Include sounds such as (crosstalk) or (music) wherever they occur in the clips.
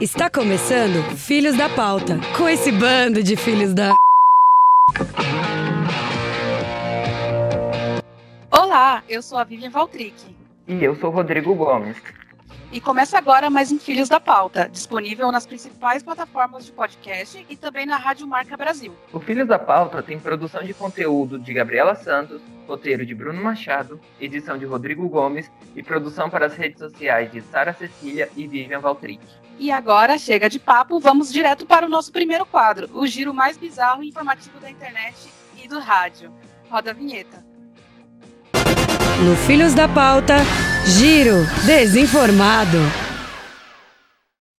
Está começando Filhos da Pauta, com esse bando de filhos da. Olá, eu sou a Vivian Valtric. E eu sou o Rodrigo Gomes. E começa agora mais um Filhos da Pauta, disponível nas principais plataformas de podcast e também na Rádio Marca Brasil. O Filhos da Pauta tem produção de conteúdo de Gabriela Santos, roteiro de Bruno Machado, edição de Rodrigo Gomes e produção para as redes sociais de Sara Cecília e Vivian Valtric. E agora, chega de papo, vamos direto para o nosso primeiro quadro, o giro mais bizarro e informativo da internet e do rádio. Roda a vinheta. No Filhos da Pauta, Giro Desinformado.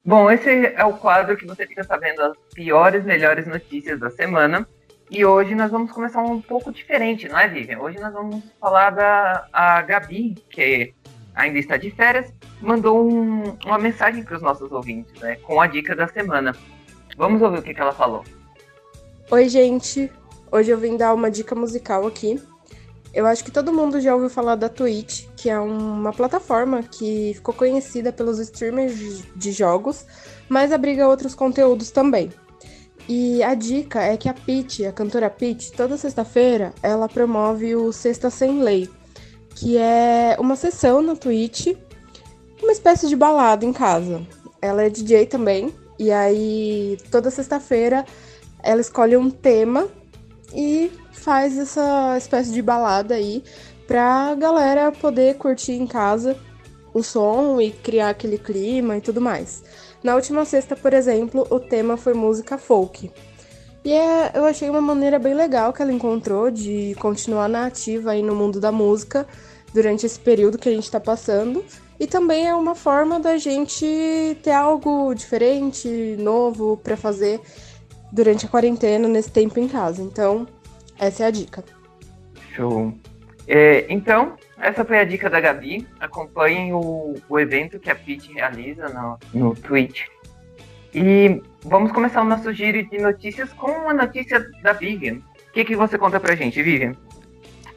Bom, esse é o quadro que você fica sabendo as piores, melhores notícias da semana. E hoje nós vamos começar um pouco diferente, não é, Vivian? Hoje nós vamos falar da a Gabi, que ainda está de férias, mandou um, uma mensagem para os nossos ouvintes, né, com a dica da semana. Vamos ouvir o que, que ela falou. Oi, gente. Hoje eu vim dar uma dica musical aqui. Eu acho que todo mundo já ouviu falar da Twitch, que é uma plataforma que ficou conhecida pelos streamers de jogos, mas abriga outros conteúdos também. E a dica é que a Pete, a cantora Pete, toda sexta-feira ela promove o Sexta Sem Lei, que é uma sessão na Twitch, uma espécie de balada em casa. Ela é DJ também, e aí toda sexta-feira ela escolhe um tema e faz essa espécie de balada aí pra galera poder curtir em casa o som e criar aquele clima e tudo mais. Na última sexta, por exemplo, o tema foi música folk. E é, eu achei uma maneira bem legal que ela encontrou de continuar na ativa aí no mundo da música durante esse período que a gente está passando. E também é uma forma da gente ter algo diferente, novo para fazer durante a quarentena, nesse tempo em casa. Então, essa é a dica. Show. É, então, essa foi a dica da Gabi. Acompanhem o, o evento que a Pete realiza no, no Twitch. E vamos começar o nosso giro de notícias com uma notícia da Vivian. O que, que você conta pra gente, Vivian?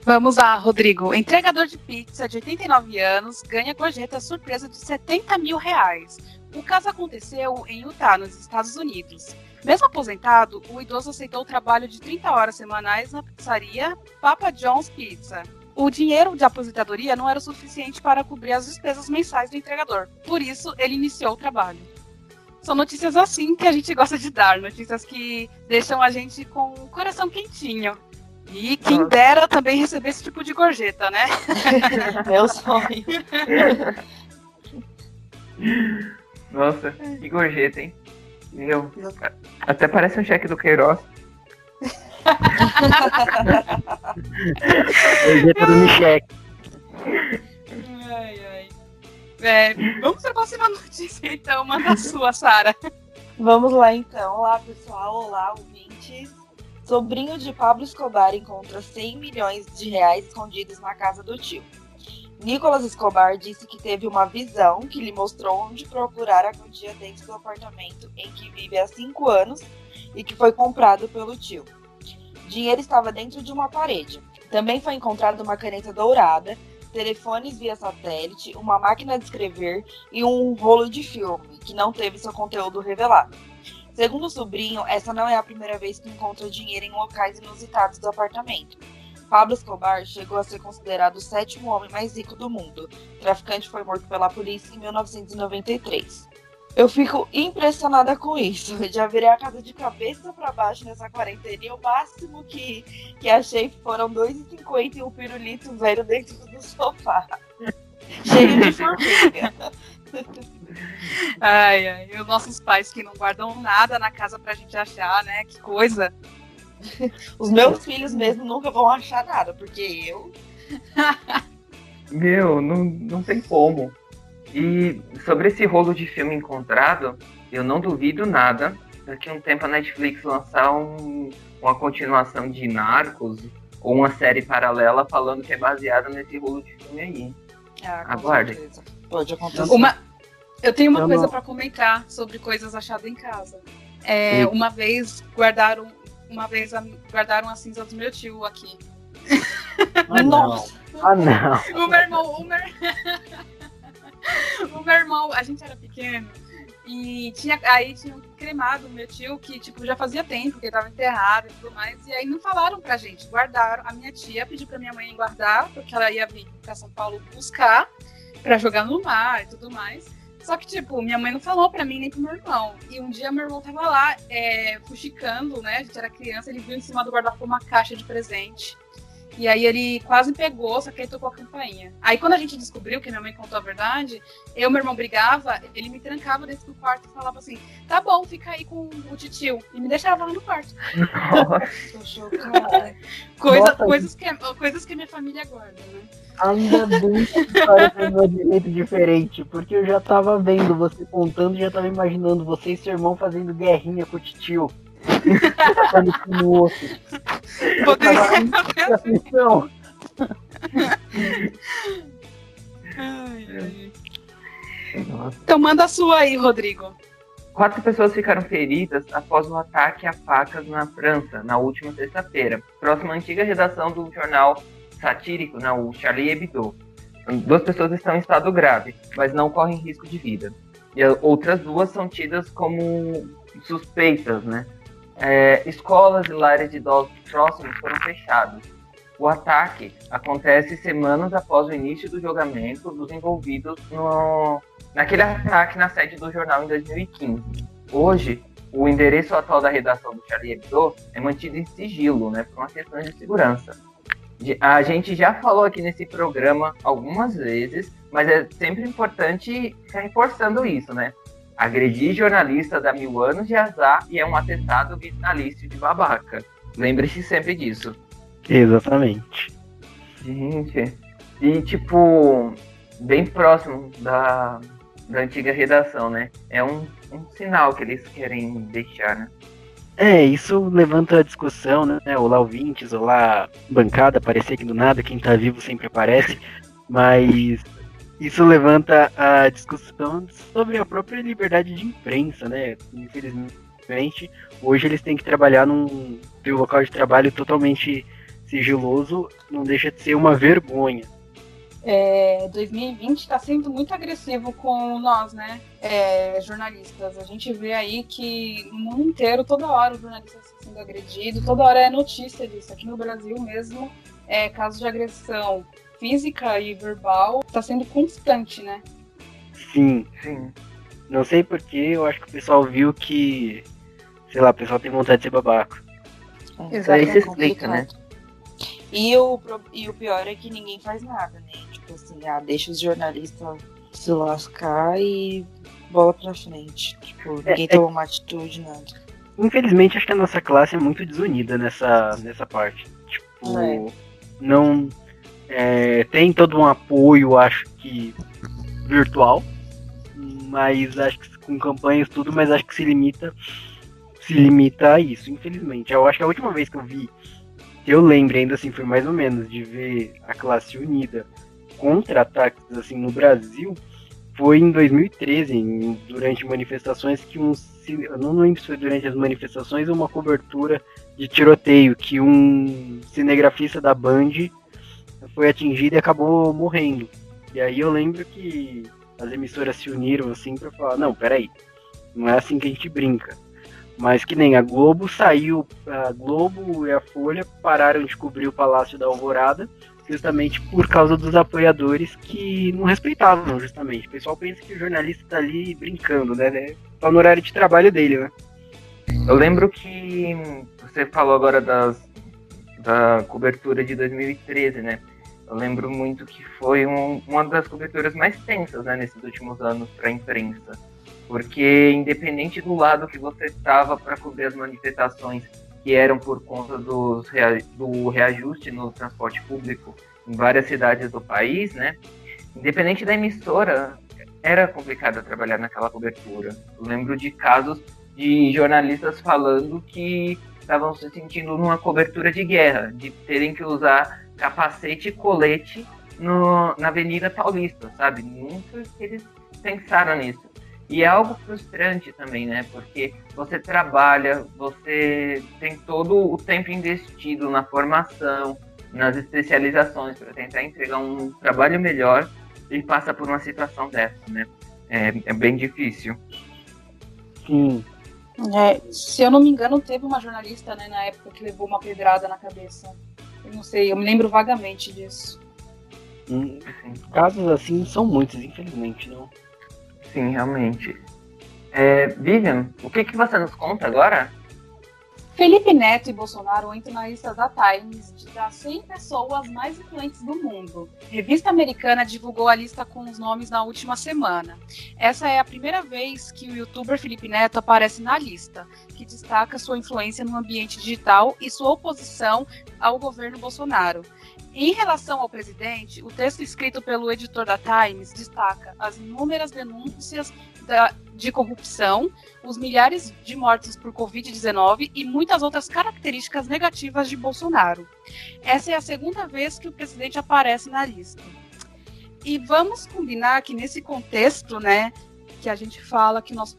Vamos lá, Rodrigo. Entregador de pizza de 89 anos ganha gorjeta surpresa de 70 mil reais. O caso aconteceu em Utah, nos Estados Unidos. Mesmo aposentado, o idoso aceitou o trabalho de 30 horas semanais na pizzaria Papa John's Pizza. O dinheiro de aposentadoria não era o suficiente para cobrir as despesas mensais do entregador. Por isso, ele iniciou o trabalho. São notícias assim que a gente gosta de dar, notícias que deixam a gente com o coração quentinho. E quem dera também receber esse tipo de gorjeta, né? (laughs) Meu sonho. (laughs) Nossa, que gorjeta, hein? Meu, até parece um cheque do Queiroz. (laughs) do Micheque. Ai, ai. É, vamos para a próxima notícia, então. Manda a sua, Sara. Vamos lá, então. Olá, pessoal. Olá, ouvintes. Sobrinho de Pablo Escobar encontra 100 milhões de reais escondidos na casa do tio. Nicolas Escobar disse que teve uma visão que lhe mostrou onde procurar a quantia dentro do apartamento em que vive há cinco anos e que foi comprado pelo tio. Dinheiro estava dentro de uma parede. Também foi encontrada uma caneta dourada, telefones via satélite, uma máquina de escrever e um rolo de filme, que não teve seu conteúdo revelado. Segundo o sobrinho, essa não é a primeira vez que encontra dinheiro em locais inusitados do apartamento. Pablo Escobar chegou a ser considerado o sétimo homem mais rico do mundo. O traficante foi morto pela polícia em 1993. Eu fico impressionada com isso. (laughs) Já virei a casa de cabeça para baixo nessa quarentena e o máximo que, que achei foram 2,50 e um pirulito velho dentro do sofá. Cheio de formiga. Ai, ai. E os nossos pais que não guardam nada na casa pra gente achar, né? Que coisa. (laughs) Os meus filhos mesmo nunca vão achar nada, porque eu. Meu, não, não tem como. E sobre esse rolo de filme encontrado, eu não duvido nada daqui a um tempo a Netflix lançar um, uma continuação de Narcos ou uma série paralela falando que é baseada nesse rolo de filme aí. Ah, Aguarde. certeza. Pode acontecer. Uma, eu tenho uma Eu coisa não. pra comentar sobre coisas achadas em casa. É, uma vez guardaram, uma vez guardaram a cinza do meu tio aqui. Ah, Nossa. Ah, não. O meu irmão, o meu... (laughs) o meu irmão, a gente era pequeno E tinha, aí tinham cremado o meu tio, que tipo, já fazia tempo que ele tava enterrado e tudo mais. E aí não falaram pra gente, guardaram. A minha tia pediu pra minha mãe guardar, porque ela ia vir pra São Paulo buscar pra jogar no mar e tudo mais. Só que, tipo, minha mãe não falou pra mim nem pro meu irmão. E um dia meu irmão tava lá, é, fuxicando, né? A gente era criança, ele viu em cima do guarda-roupa uma caixa de presente. E aí ele quase pegou, só que ele tocou a campainha. Aí quando a gente descobriu que minha mãe contou a verdade, eu e meu irmão brigava, ele me trancava dentro do quarto e falava assim, tá bom, fica aí com o titio. E me deixava lá no quarto. Coisa, coisas, que, coisas que minha família guarda, né? Ainda bem que história terminou de jeito diferente, porque eu já tava vendo você contando, já tava imaginando você e seu irmão fazendo guerrinha com o titio. No osso. Poderia Atenção. Então manda a sua aí, Rodrigo. Quatro pessoas ficaram feridas após o ataque a facas na França, na última sexta-feira, próxima à antiga redação do jornal satírico, na o Charlie Hebdo. Duas pessoas estão em estado grave, mas não correm risco de vida. E outras duas são tidas como suspeitas, né? É, escolas e lares de idosos próximos foram fechados. O ataque acontece semanas após o início do julgamento dos envolvidos no, naquele ataque na sede do jornal em 2015. Hoje, o endereço atual da redação do Charlie Hebdo é mantido em sigilo, né, por uma questão de segurança. A gente já falou aqui nesse programa algumas vezes, mas é sempre importante ficar reforçando isso, né? Agredir jornalista dá mil anos de azar e é um atestado vitalício de babaca. Lembre-se sempre disso. Exatamente. Gente, e tipo, bem próximo da, da antiga redação, né? É um, um sinal que eles querem deixar, né? É, isso levanta a discussão, né? Olá ouvintes, olá bancada, aparecer aqui do nada, quem tá vivo sempre aparece, mas isso levanta a discussão sobre a própria liberdade de imprensa, né? Infelizmente, hoje eles têm que trabalhar num um local de trabalho totalmente sigiloso, não deixa de ser uma vergonha. É, 2020 está sendo muito agressivo com nós, né, é, jornalistas. A gente vê aí que no mundo inteiro, toda hora o jornalista está sendo agredido, toda hora é notícia disso. Aqui no Brasil mesmo, é, casos de agressão física e verbal está sendo constante, né? Sim. Sim. Não sei porquê, eu acho que o pessoal viu que, sei lá, o pessoal tem vontade de ser babaca. Isso aí se explica, né? E o, e o pior é que ninguém faz nada, né? Tipo assim, ah, deixa os jornalistas se lascar e bola pra frente. Tipo, ninguém é, toma uma atitude, nada. Infelizmente, acho que a nossa classe é muito desunida nessa, nessa parte. Tipo, É. não. É, tem todo um apoio, acho que virtual, mas acho que com campanhas tudo, mas acho que se limita se limita a isso, infelizmente. Eu acho que a última vez que eu vi, eu lembro ainda assim, foi mais ou menos de ver a classe unida contra ataques assim no Brasil, foi em 2013, em- durante manifestações que um não lembro se foi durante as manifestações ou uma cobertura de tiroteio que um cinegrafista da Band foi atingido e acabou morrendo. E aí eu lembro que as emissoras se uniram assim para falar, não, peraí, não é assim que a gente brinca. Mas que nem a Globo saiu, a Globo e a Folha pararam de cobrir o Palácio da Alvorada justamente por causa dos apoiadores que não respeitavam, justamente. O pessoal pensa que o jornalista tá ali brincando, né? Tá no horário de trabalho dele, né? Eu lembro que você falou agora das, da cobertura de 2013, né? Eu lembro muito que foi um- uma das coberturas mais tensas né, nesses últimos anos para a imprensa. Porque, independente do lado que você estava para cobrir as manifestações que eram por conta dos do reajuste no transporte público em várias cidades do país, né? Independente da emissora, era complicado trabalhar naquela cobertura. Eu lembro de casos de jornalistas falando que estavam se sentindo numa cobertura de guerra, de terem que usar capacete e colete no, na Avenida Paulista, sabe? Nunca que eles pensaram nisso. E é algo frustrante também, né? Porque você trabalha, você tem todo o tempo investido na formação, nas especializações para tentar entregar um trabalho melhor e passa por uma situação dessa, né? É, é bem difícil. Sim. É, se eu não me engano, teve uma jornalista né, na época que levou uma pedrada na cabeça. Eu não sei, eu me lembro vagamente disso. Hum, casos assim são muitos, infelizmente, não. Sim, realmente. É, Vivian, o que, que você nos conta agora? Felipe Neto e Bolsonaro entram na lista da Times das 100 pessoas mais influentes do mundo. A revista americana divulgou a lista com os nomes na última semana. Essa é a primeira vez que o youtuber Felipe Neto aparece na lista, que destaca sua influência no ambiente digital e sua oposição ao governo Bolsonaro. Em relação ao presidente, o texto escrito pelo editor da Times destaca as inúmeras denúncias da, de corrupção, os milhares de mortes por Covid-19 e muitas outras características negativas de Bolsonaro. Essa é a segunda vez que o presidente aparece na lista. E vamos combinar que nesse contexto, né, que a gente fala que, nosso,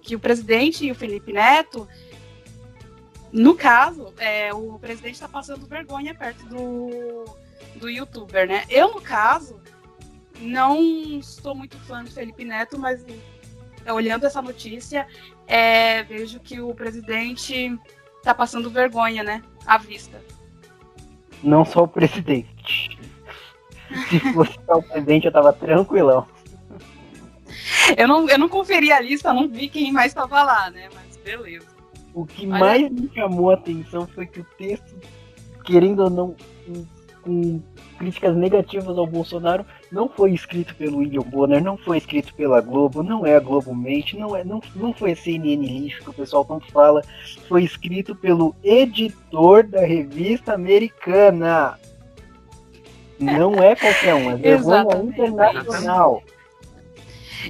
que o presidente e o Felipe Neto no caso, é, o presidente está passando vergonha perto do, do youtuber, né? Eu, no caso, não sou muito fã do Felipe Neto, mas olhando essa notícia, é, vejo que o presidente está passando vergonha, né? À vista. Não só o presidente. Se fosse o presidente, eu tava tranquilão. Eu não, eu não conferi a lista, não vi quem mais estava lá, né? Mas beleza. O que Olha... mais me chamou a atenção foi que o texto, querendo ou não, com críticas negativas ao Bolsonaro, não foi escrito pelo William Bonner, não foi escrito pela Globo, não é a Globo Mente, não, é, não, não foi a CNN lixo que o pessoal tanto fala, foi escrito pelo editor da revista americana. Não é qualquer um, é vergonha internacional.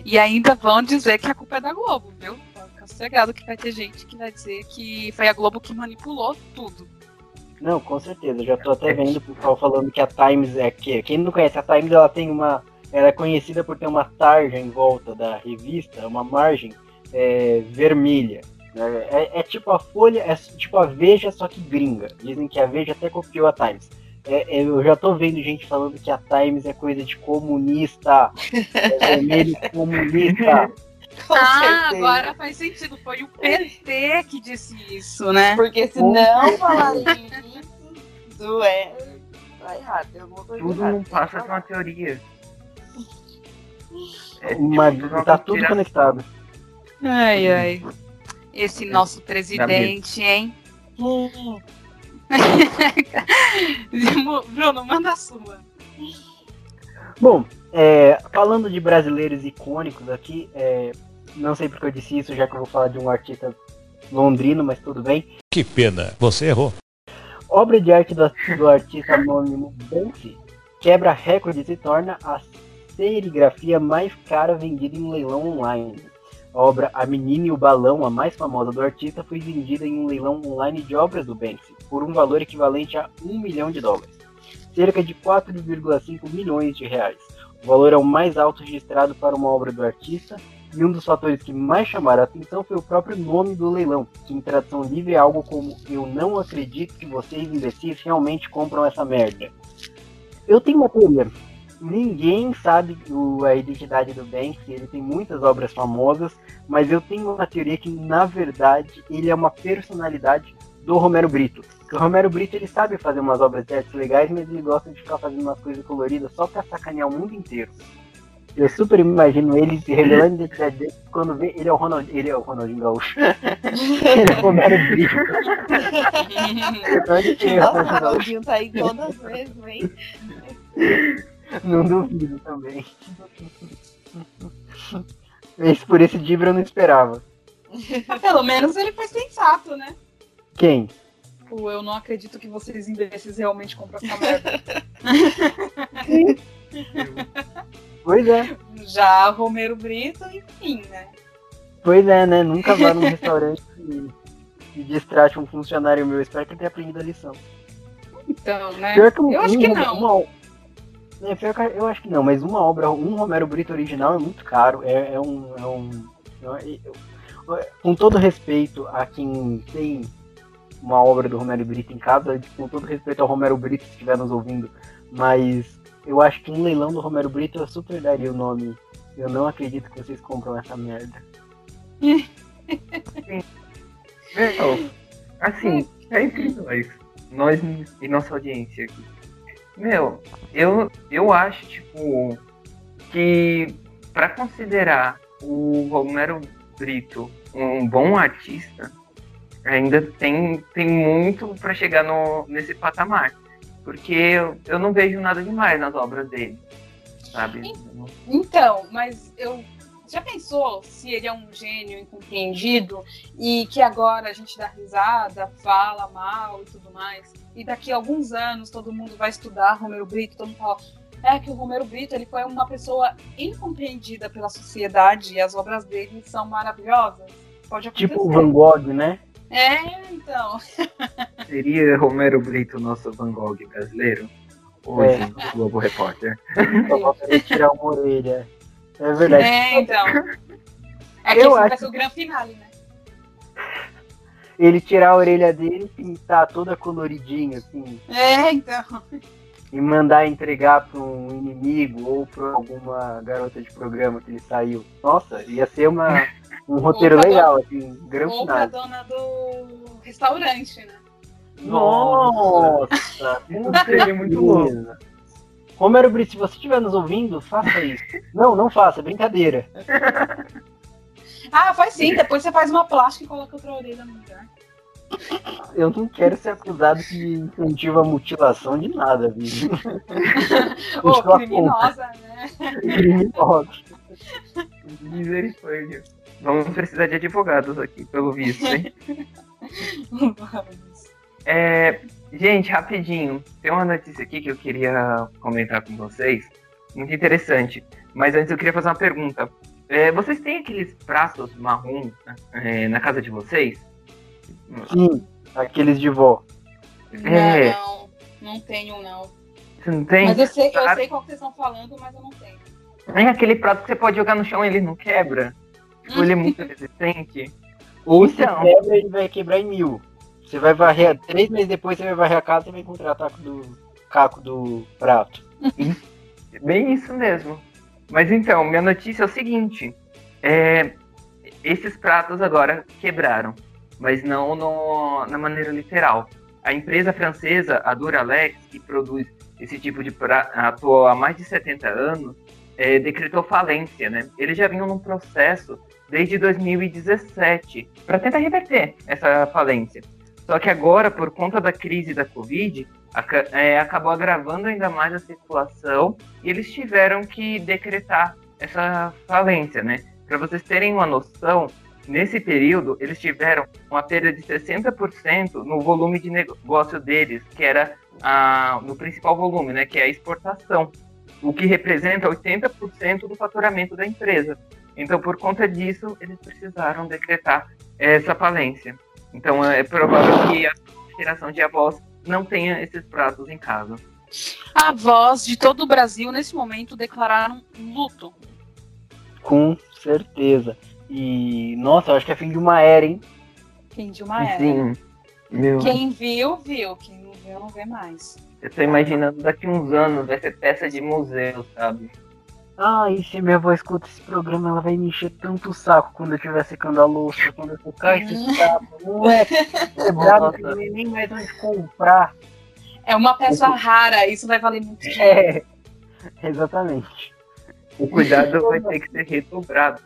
E ainda vão dizer que a culpa é da Globo, viu? Sossegado que vai ter gente que vai dizer que foi a Globo que manipulou tudo. Não, com certeza. Já tô até vendo o pessoal falando que a Times é que quem não conhece a Times, ela tem uma, ela é conhecida por ter uma tarja em volta da revista, uma margem é, vermelha. É, é, tipo a Folha, é tipo a Veja, só que gringa. Dizem que a Veja até copiou a Times. É, é eu já tô vendo gente falando que a Times é coisa de comunista. É vermelho comunista. (laughs) (laughs) Com ah, certeza. agora faz sentido. Foi o PT que disse isso, né? Porque se não falarem isso, é. Tá errado, tem alguma coisa Tudo errada. não passa de uma teoria. É, Mas tipo, tá tudo conectado. Ai, ai. Esse nosso presidente, hein? (laughs) (laughs) Bruno, manda a sua. Bom, é, falando de brasileiros icônicos aqui, é, não sei porque eu disse isso, já que eu vou falar de um artista londrino, mas tudo bem. Que pena, você errou. Obra de arte do, do artista anônimo Banksy quebra recorde e se torna a serigrafia mais cara vendida em um leilão online. A obra A Menina e o Balão, a mais famosa do artista, foi vendida em um leilão online de obras do Banksy, por um valor equivalente a 1 milhão de dólares, cerca de 4,5 milhões de reais. O valor é o mais alto registrado para uma obra do artista e um dos fatores que mais chamaram a atenção foi o próprio nome do leilão, que em tradução livre é algo como Eu não acredito que vocês imbecis realmente compram essa merda. Eu tenho uma teoria. Ninguém sabe a identidade do Banksy, ele tem muitas obras famosas, mas eu tenho uma teoria que, na verdade, ele é uma personalidade do Romero Brito. O Romero Brito ele sabe fazer umas obras de arte legais, mas ele gosta de ficar fazendo umas coisas coloridas só pra sacanear o mundo inteiro. Eu super imagino ele se revelando (laughs) a identidade dele quando vê ele é o Ronald, ele é o Ronaldinho Gaúcho. (laughs) ele é o Romero Brito. O Ronaldinho tá aí todas as vezes, hein? Não duvido também. Esse, por esse Dibra eu não esperava. Pelo menos ele foi sensato, né? Quem? O eu não acredito que vocês imbecis realmente compram essa merda. (laughs) pois é. Já Romero Brito, enfim, né? Pois é, né? Nunca vá num restaurante e, distrate um funcionário meu. Espero que ele tenha aprendido a lição. Então, né? Um, eu acho que não. Uma, é, pior que eu acho que não, mas uma obra, um Romero Brito original é muito caro. É, é um. É um é, com todo respeito a quem tem uma obra do Romero Brito em casa, com todo respeito ao Romero Brito que estiver nos ouvindo, mas eu acho que um leilão do Romero Brito eu super daria o nome. Eu não acredito que vocês compram essa merda. (laughs) meu, assim, é entre nós, nós e nossa audiência aqui. Meu, eu, eu acho, tipo, que para considerar o Romero Brito um bom artista, ainda tem, tem muito para chegar no, nesse patamar. Porque eu, eu não vejo nada demais nas obras dele, sabe? Então, mas eu já pensou se ele é um gênio incompreendido e que agora a gente dá risada, fala mal e tudo mais, e daqui a alguns anos todo mundo vai estudar Romero Brito, todo mundo fala é que o Romero Brito ele foi uma pessoa incompreendida pela sociedade e as obras dele são maravilhosas. Pode acontecer. Tipo o Van Gogh, né? É, então. (laughs) Seria Romero Brito o nosso Van Gogh brasileiro? Hoje, É. no Globo Repórter. Tirar uma orelha. É verdade. É, então. É que Eu esse vai acho- ser o grande finale, né? Ele tirar a orelha dele, pintar toda coloridinha, assim, É, então. e mandar entregar para um inimigo ou para alguma garota de programa que ele saiu. Nossa, ia ser uma, um roteiro legal, assim, grande Ou pra final. dona do restaurante, né? Nossa, seria muito louco. Romero Brito, se você estiver nos ouvindo, faça isso. Não, não faça, é brincadeira. Ah, faz sim. Depois você faz uma plástica e coloca outra orelha no lugar. Eu não quero ser acusado de incentivo à mutilação de nada, viu? (laughs) Ô, criminosa, né? Criminoso. Misericórdia. Vamos precisar de advogados aqui, pelo visto, hein? (laughs) É, gente, rapidinho. Tem uma notícia aqui que eu queria comentar com vocês. Muito interessante. Mas antes eu queria fazer uma pergunta. É, vocês têm aqueles pratos marrom é, na casa de vocês? Sim, aqueles de vó. É. Não, não tenho, não. Você não tem? Mas eu sei, eu Ah. sei qual que vocês estão falando, mas eu não tenho. É aquele prato que você pode jogar no chão e ele não quebra. Tipo, ele é muito (laughs) resistente. Ou se Então. quebra, ele vai quebrar em mil. Você vai varrer, três meses depois você vai varrer a casa e vai encontrar taco do caco do prato. Bem isso mesmo. Mas então, minha notícia é o seguinte: é, esses pratos agora quebraram, mas não no- na maneira literal. A empresa francesa, a Duralex, que produz esse tipo de prato, há mais de 70 anos, é, decretou falência, né? Eles já vinham num processo desde 2017 para tentar reverter essa falência. Só que agora, por conta da crise da Covid, é, acabou agravando ainda mais a situação e eles tiveram que decretar essa falência, né? Para vocês terem uma noção, nesse período eles tiveram uma perda de 60% no volume de negócio deles, que era a, no principal volume, né? Que é a exportação, o que representa 80% do faturamento da empresa. Então, por conta disso, eles precisaram decretar essa falência. Então, é provável que a geração de avós não tenha esses pratos em casa. A voz de todo o Brasil, nesse momento, declararam luto. Com certeza. E, nossa, eu acho que é fim de uma era, hein? Fim de uma era. Sim. Meu, Quem viu, viu. Quem não viu, não vê mais. eu tô imaginando daqui uns anos vai ser peça de museu, sabe? Ai, se minha avó escuta esse programa, ela vai me encher tanto o saco quando eu estiver secando a louça, quando eu tocar esse sapo. Não é quebrado, que não tem nem mais onde comprar. É uma peça rara, isso vai valer muito dinheiro. É, exatamente. O cuidado vai ter que ser redobrado.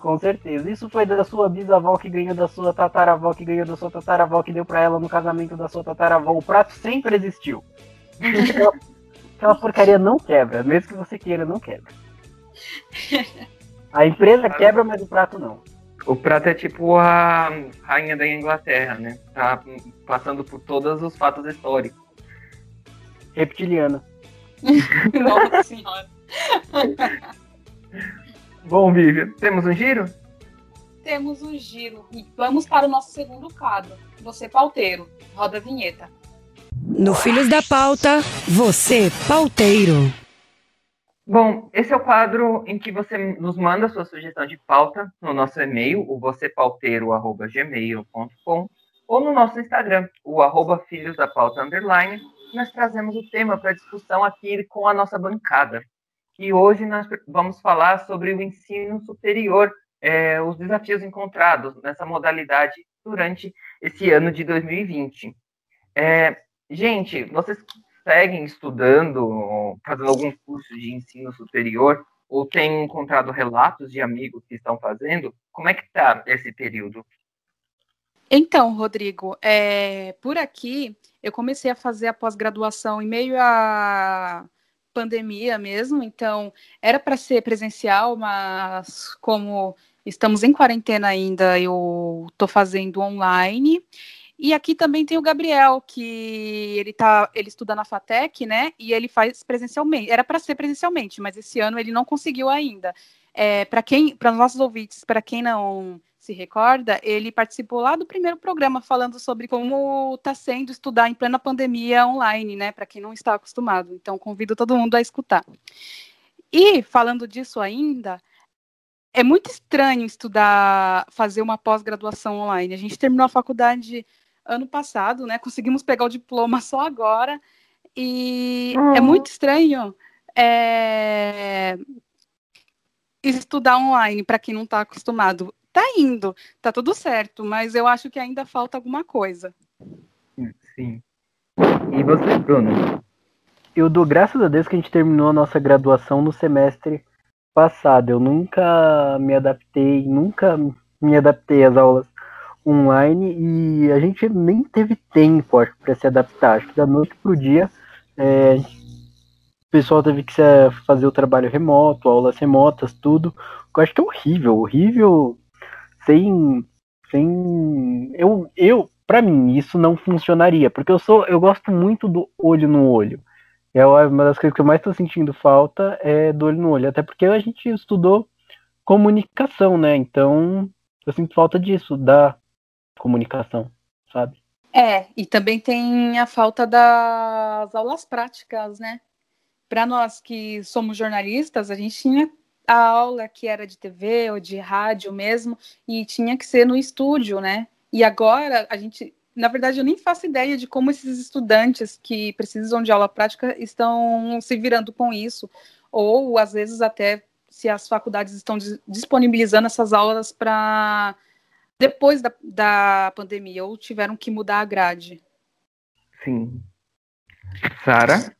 Com certeza. Isso foi da sua bisavó que ganhou da sua tataravó, que ganhou da sua tataravó, que deu pra ela no casamento da sua tataravó. O prato sempre existiu. (laughs) Aquela, porcaria não quebra, mesmo que você queira, não quebra. A empresa (laughs) quebra, mas o prato não. O prato é tipo a rainha da Inglaterra, né? Tá passando por todos os fatos históricos. Reptiliana. (laughs) Nossa senhora. Bom, Vivian, temos um giro? Temos um giro. E vamos para o nosso segundo quadro. Você, pauteiro. Roda a vinheta. No Filhos da Pauta, você, pauteiro. Bom, esse é o quadro em que você nos manda sua sugestão de pauta no nosso e-mail, o vocêpauteiro.gmail.com ou no nosso Instagram, o arroba filhos da pauta underline. Nós trazemos o tema para discussão aqui com a nossa bancada. E hoje nós vamos falar sobre o ensino superior é, os desafios encontrados nessa modalidade durante esse ano de 2020. É, gente, vocês seguem estudando, fazendo algum curso de ensino superior, ou têm encontrado relatos de amigos que estão fazendo? Como é que está esse período? Então, Rodrigo, é, por aqui eu comecei a fazer a pós-graduação em meio à pandemia mesmo, então era para ser presencial, mas como estamos em quarentena ainda, eu estou fazendo online. E aqui também tem o Gabriel, que ele tá, ele estuda na FATEC, né? E ele faz presencialmente. Era para ser presencialmente, mas esse ano ele não conseguiu ainda. É, para quem, para nossos ouvintes, para quem não se recorda, ele participou lá do primeiro programa falando sobre como está sendo estudar em plena pandemia online, né? Para quem não está acostumado. Então convido todo mundo a escutar. E falando disso ainda, é muito estranho estudar, fazer uma pós-graduação online. A gente terminou a faculdade ano passado, né? Conseguimos pegar o diploma (laughs) só agora. E uhum. é muito estranho é... estudar online para quem não está acostumado. Tá indo, tá tudo certo, mas eu acho que ainda falta alguma coisa. Sim. E você, Bruno? Eu dou graças a Deus que a gente terminou a nossa graduação no semestre passado. Eu nunca me adaptei, nunca me adaptei às aulas online e a gente nem teve tempo, acho, para se adaptar. Acho que da noite pro dia é, o pessoal teve que fazer o trabalho remoto, aulas remotas, tudo. Eu acho que é horrível, horrível sem. sem eu, eu para mim, isso não funcionaria, porque eu sou eu gosto muito do olho no olho. É uma das coisas que eu mais estou sentindo falta é do olho no olho, até porque a gente estudou comunicação, né? Então, eu sinto falta disso, da comunicação, sabe? É, e também tem a falta das aulas práticas, né? Para nós que somos jornalistas, a gente tinha a aula que era de TV ou de rádio mesmo, e tinha que ser no estúdio, né? E agora a gente, na verdade, eu nem faço ideia de como esses estudantes que precisam de aula prática estão se virando com isso, ou às vezes até se as faculdades estão disponibilizando essas aulas para depois da, da pandemia, ou tiveram que mudar a grade? Sim. Sara?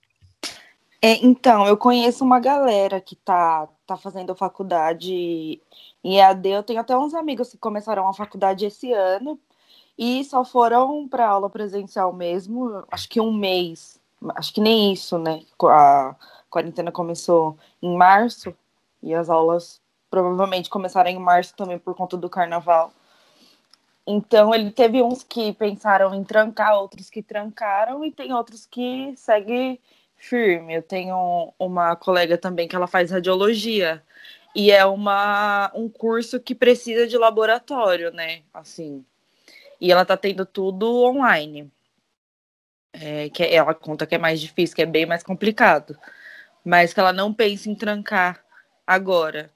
É, então, eu conheço uma galera que tá, tá fazendo faculdade em EAD. Eu tenho até uns amigos que começaram a faculdade esse ano e só foram para aula presencial mesmo, acho que um mês. Acho que nem isso, né? A quarentena começou em março e as aulas provavelmente começaram em março também por conta do carnaval. Então ele teve uns que pensaram em trancar, outros que trancaram, e tem outros que seguem firme. Eu tenho uma colega também que ela faz radiologia e é uma, um curso que precisa de laboratório, né? Assim. E ela tá tendo tudo online. É, que ela conta que é mais difícil, que é bem mais complicado. Mas que ela não pensa em trancar agora.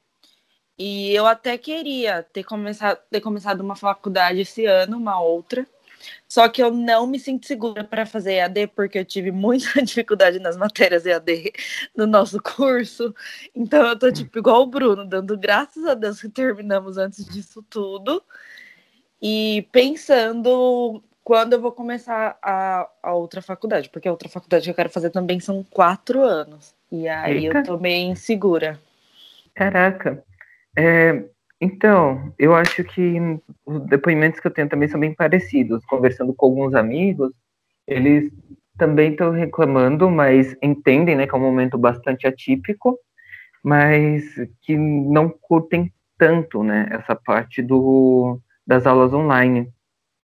E eu até queria ter começado, ter começado uma faculdade esse ano, uma outra. Só que eu não me sinto segura para fazer EAD, porque eu tive muita (laughs) dificuldade nas matérias EAD (laughs) no nosso curso. Então eu tô tipo igual o Bruno, dando graças a Deus que terminamos antes disso tudo. E pensando quando eu vou começar a, a outra faculdade, porque a outra faculdade que eu quero fazer também são quatro anos. E aí Eita. eu tô meio insegura. Caraca. É, então, eu acho que os depoimentos que eu tenho também são bem parecidos. Conversando com alguns amigos, eles também estão reclamando, mas entendem né, que é um momento bastante atípico, mas que não curtem tanto né, essa parte do, das aulas online.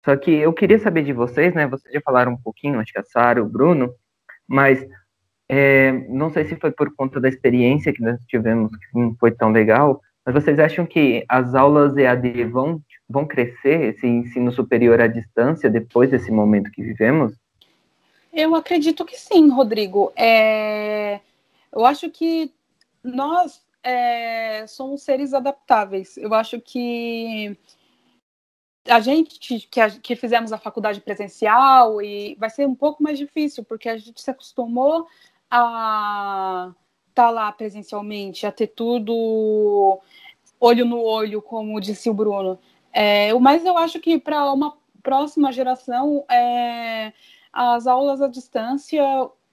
Só que eu queria saber de vocês, né? Vocês já falaram um pouquinho, acho que a Sara, o Bruno, mas é, não sei se foi por conta da experiência que nós tivemos, que não foi tão legal, mas vocês acham que as aulas EAD vão, vão crescer, esse ensino superior à distância, depois desse momento que vivemos? Eu acredito que sim, Rodrigo. É... Eu acho que nós é... somos seres adaptáveis. Eu acho que a gente que, a, que fizemos a faculdade presencial e vai ser um pouco mais difícil, porque a gente se acostumou a estar tá lá presencialmente, a ter tudo olho no olho, como disse o Bruno. É, mas eu acho que para uma próxima geração, é, as aulas à distância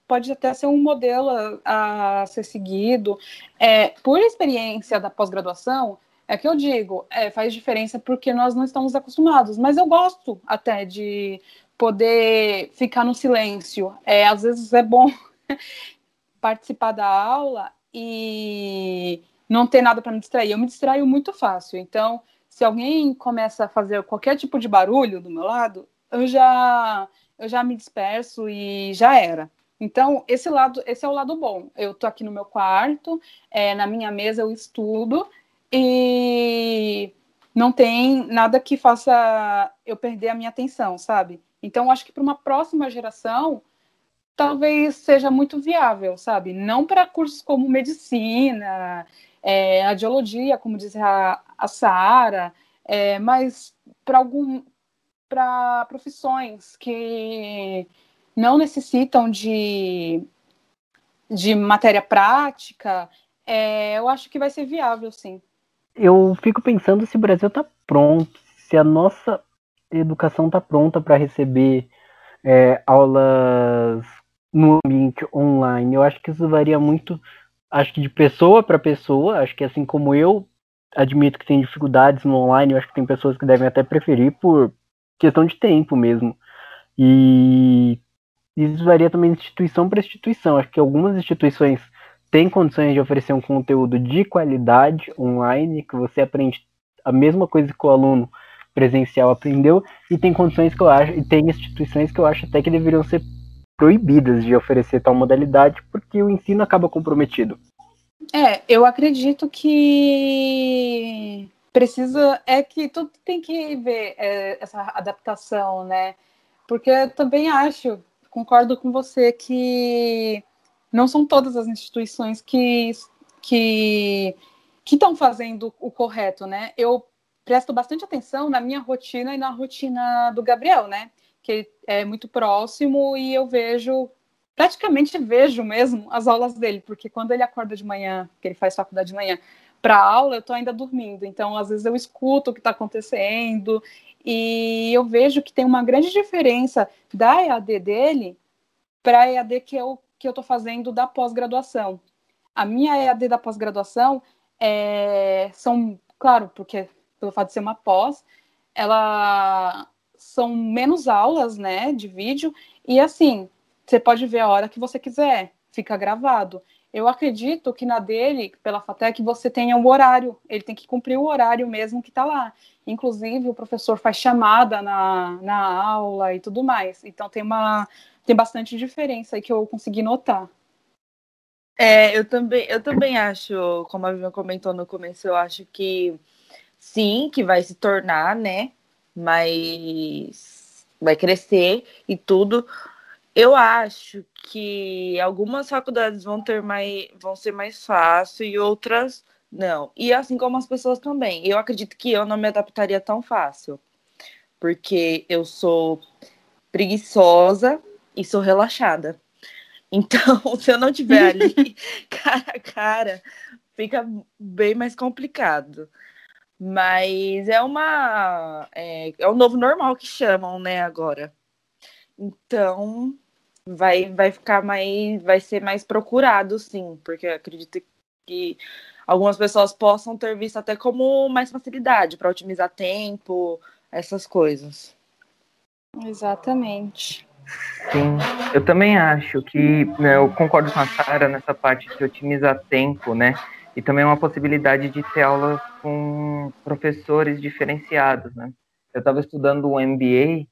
pode até ser um modelo a, a ser seguido. É, por experiência da pós-graduação, é que eu digo, é, faz diferença porque nós não estamos acostumados. Mas eu gosto até de poder ficar no silêncio. É, às vezes é bom (laughs) participar da aula e não ter nada para me distrair. Eu me distraio muito fácil. Então, se alguém começa a fazer qualquer tipo de barulho do meu lado, eu já eu já me disperso e já era. Então, esse lado, esse é o lado bom. Eu tô aqui no meu quarto, é, na minha mesa eu estudo e não tem nada que faça eu perder a minha atenção, sabe? Então, acho que para uma próxima geração, talvez seja muito viável, sabe? Não para cursos como medicina, é, radiologia, como diz a, a Sara, é, mas para algum para profissões que não necessitam de, de matéria prática, é, eu acho que vai ser viável, sim. Eu fico pensando se o Brasil está pronto, se a nossa educação está pronta para receber é, aulas no ambiente online. Eu acho que isso varia muito, acho que de pessoa para pessoa. Acho que assim como eu admito que tem dificuldades no online, eu acho que tem pessoas que devem até preferir por questão de tempo mesmo. E isso varia também de instituição para instituição. Acho que algumas instituições têm condições de oferecer um conteúdo de qualidade online, que você aprende a mesma coisa que o aluno presencial aprendeu, e tem condições que eu acho, e tem instituições que eu acho até que deveriam ser proibidas de oferecer tal modalidade, porque o ensino acaba comprometido. É, eu acredito que precisa é que tudo tem que ver é, essa adaptação, né? Porque eu também acho, concordo com você que não são todas as instituições que que que estão fazendo o correto, né? Eu presto bastante atenção na minha rotina e na rotina do Gabriel, né? Que é muito próximo e eu vejo, praticamente vejo mesmo as aulas dele, porque quando ele acorda de manhã, que ele faz faculdade de manhã, para aula, eu estou ainda dormindo. Então, às vezes eu escuto o que está acontecendo e eu vejo que tem uma grande diferença da EAD dele para a EAD que eu que eu estou fazendo da pós-graduação. A minha EAD da pós-graduação é, são, claro, porque pelo fato de ser uma pós, ela são menos aulas, né, de vídeo, e assim, você pode ver a hora que você quiser, fica gravado. Eu acredito que na dele, pela FATEC, você tenha um horário, ele tem que cumprir o horário mesmo que está lá. Inclusive, o professor faz chamada na, na aula e tudo mais. Então, tem, uma, tem bastante diferença aí que eu consegui notar. É, eu também, eu também acho, como a Vivian comentou no começo, eu acho que sim, que vai se tornar, né? Mas vai crescer e tudo. Eu acho que algumas faculdades vão ter mais, vão ser mais fácil e outras não. E assim como as pessoas também. Eu acredito que eu não me adaptaria tão fácil, porque eu sou preguiçosa e sou relaxada. (laughs) Então, se eu não tiver ali (laughs) cara a cara, fica bem mais complicado. Mas é uma. É, é o novo normal que chamam, né, agora. Então, vai, vai ficar mais. Vai ser mais procurado, sim, porque eu acredito que algumas pessoas possam ter visto até como mais facilidade para otimizar tempo, essas coisas. Exatamente. Sim, eu também acho que né, eu concordo com a Sara nessa parte de otimizar tempo, né? E também uma possibilidade de ter aulas com professores diferenciados, né? Eu estava estudando um MBA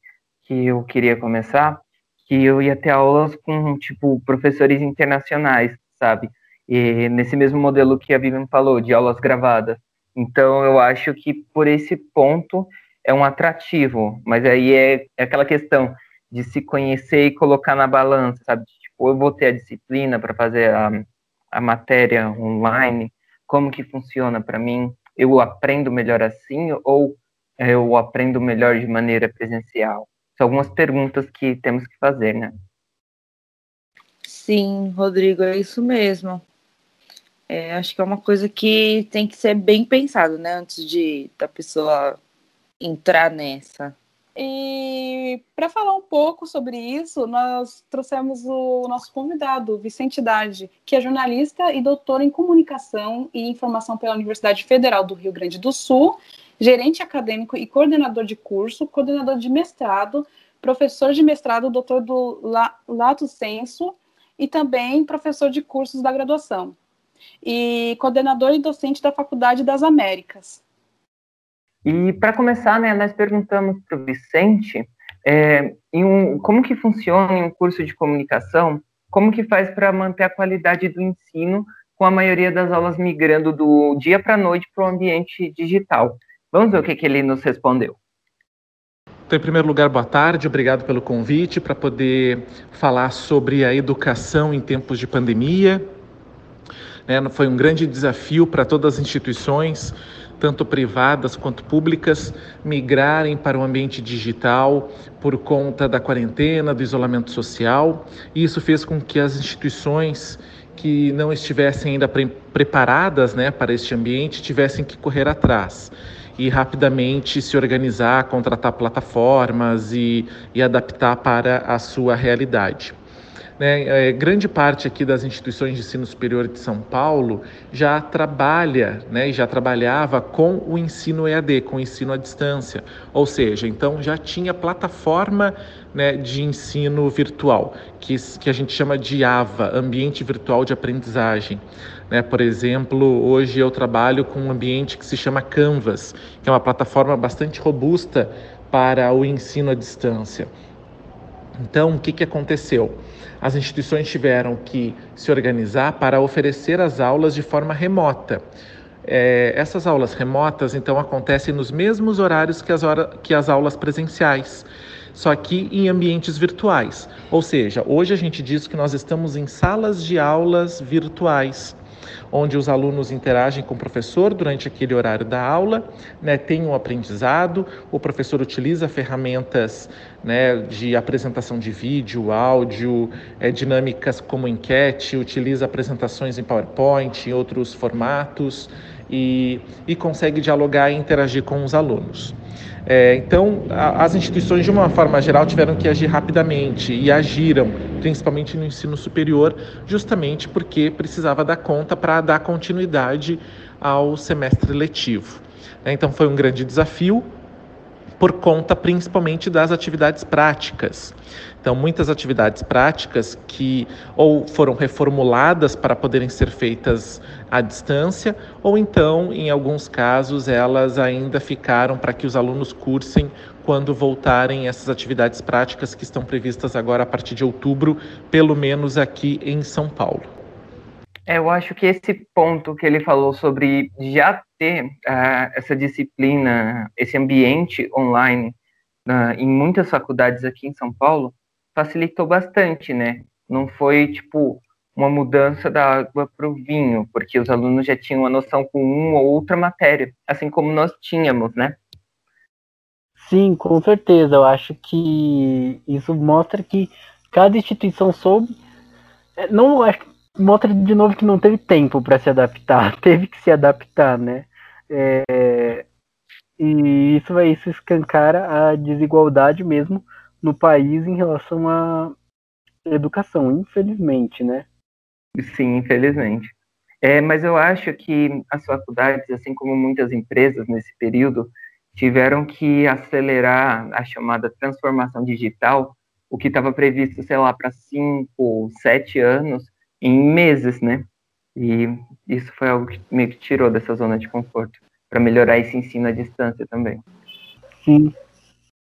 que eu queria começar, que eu ia ter aulas com tipo professores internacionais, sabe? E nesse mesmo modelo que a Vivian falou, de aulas gravadas. Então eu acho que por esse ponto é um atrativo, mas aí é, é aquela questão de se conhecer e colocar na balança, sabe? Tipo, eu vou ter a disciplina para fazer a, a matéria online, como que funciona para mim? Eu aprendo melhor assim ou eu aprendo melhor de maneira presencial? São algumas perguntas que temos que fazer, né? Sim, Rodrigo, é isso mesmo. É, acho que é uma coisa que tem que ser bem pensado, né? Antes de da pessoa entrar nessa. E para falar um pouco sobre isso, nós trouxemos o nosso convidado, Vicente Dade, que é jornalista e doutor em comunicação e informação pela Universidade Federal do Rio Grande do Sul, gerente acadêmico e coordenador de curso, coordenador de mestrado, professor de mestrado, doutor do Lato Senso e também professor de cursos da graduação. E coordenador e docente da Faculdade das Américas. E para começar, né, nós perguntamos para o Vicente é, um, como que funciona em um curso de comunicação, como que faz para manter a qualidade do ensino com a maioria das aulas migrando do dia para a noite para o ambiente digital. Vamos ver o que, que ele nos respondeu. Então, em primeiro lugar, boa tarde, obrigado pelo convite para poder falar sobre a educação em tempos de pandemia. É, foi um grande desafio para todas as instituições tanto privadas quanto públicas, migrarem para o ambiente digital por conta da quarentena, do isolamento social. E isso fez com que as instituições que não estivessem ainda pre preparadas né, para este ambiente tivessem que correr atrás e rapidamente se organizar, contratar plataformas e, e adaptar para a sua realidade. Né, é, grande parte aqui das instituições de ensino superior de São Paulo já trabalha, né, já trabalhava com o ensino EAD, com o ensino à distância, ou seja, então já tinha plataforma né, de ensino virtual, que, que a gente chama de AVA, Ambiente Virtual de Aprendizagem. Né, por exemplo, hoje eu trabalho com um ambiente que se chama Canvas, que é uma plataforma bastante robusta para o ensino à distância. Então, o que, que aconteceu? As instituições tiveram que se organizar para oferecer as aulas de forma remota. É, essas aulas remotas, então, acontecem nos mesmos horários que as, hora, que as aulas presenciais, só que em ambientes virtuais. Ou seja, hoje a gente diz que nós estamos em salas de aulas virtuais onde os alunos interagem com o professor durante aquele horário da aula, né, tem um aprendizado, o professor utiliza ferramentas né, de apresentação de vídeo, áudio, é, dinâmicas como enquete, utiliza apresentações em PowerPoint, em outros formatos e, e consegue dialogar e interagir com os alunos. É, então, a, as instituições, de uma forma geral, tiveram que agir rapidamente e agiram, principalmente no ensino superior, justamente porque precisava dar conta para dar continuidade ao semestre letivo. É, então, foi um grande desafio, por conta principalmente das atividades práticas. Então, muitas atividades práticas que ou foram reformuladas para poderem ser feitas à distância, ou então, em alguns casos, elas ainda ficaram para que os alunos cursem quando voltarem essas atividades práticas que estão previstas agora a partir de outubro, pelo menos aqui em São Paulo. É, eu acho que esse ponto que ele falou sobre já ter uh, essa disciplina, esse ambiente online uh, em muitas faculdades aqui em São Paulo, facilitou bastante, né? Não foi tipo uma mudança da água para o vinho, porque os alunos já tinham uma noção com uma ou outra matéria, assim como nós tínhamos, né? Sim, com certeza. Eu acho que isso mostra que cada instituição soube. É, não acho mostra de novo que não teve tempo para se adaptar, (laughs) teve que se adaptar, né? É, e isso vai isso escancara a desigualdade mesmo no país em relação à educação, infelizmente, né? Sim, infelizmente. É, mas eu acho que as faculdades, assim como muitas empresas nesse período, tiveram que acelerar a chamada transformação digital, o que estava previsto, sei lá, para cinco, sete anos, em meses, né? E isso foi algo que meio que tirou dessa zona de conforto, para melhorar esse ensino à distância também. Sim,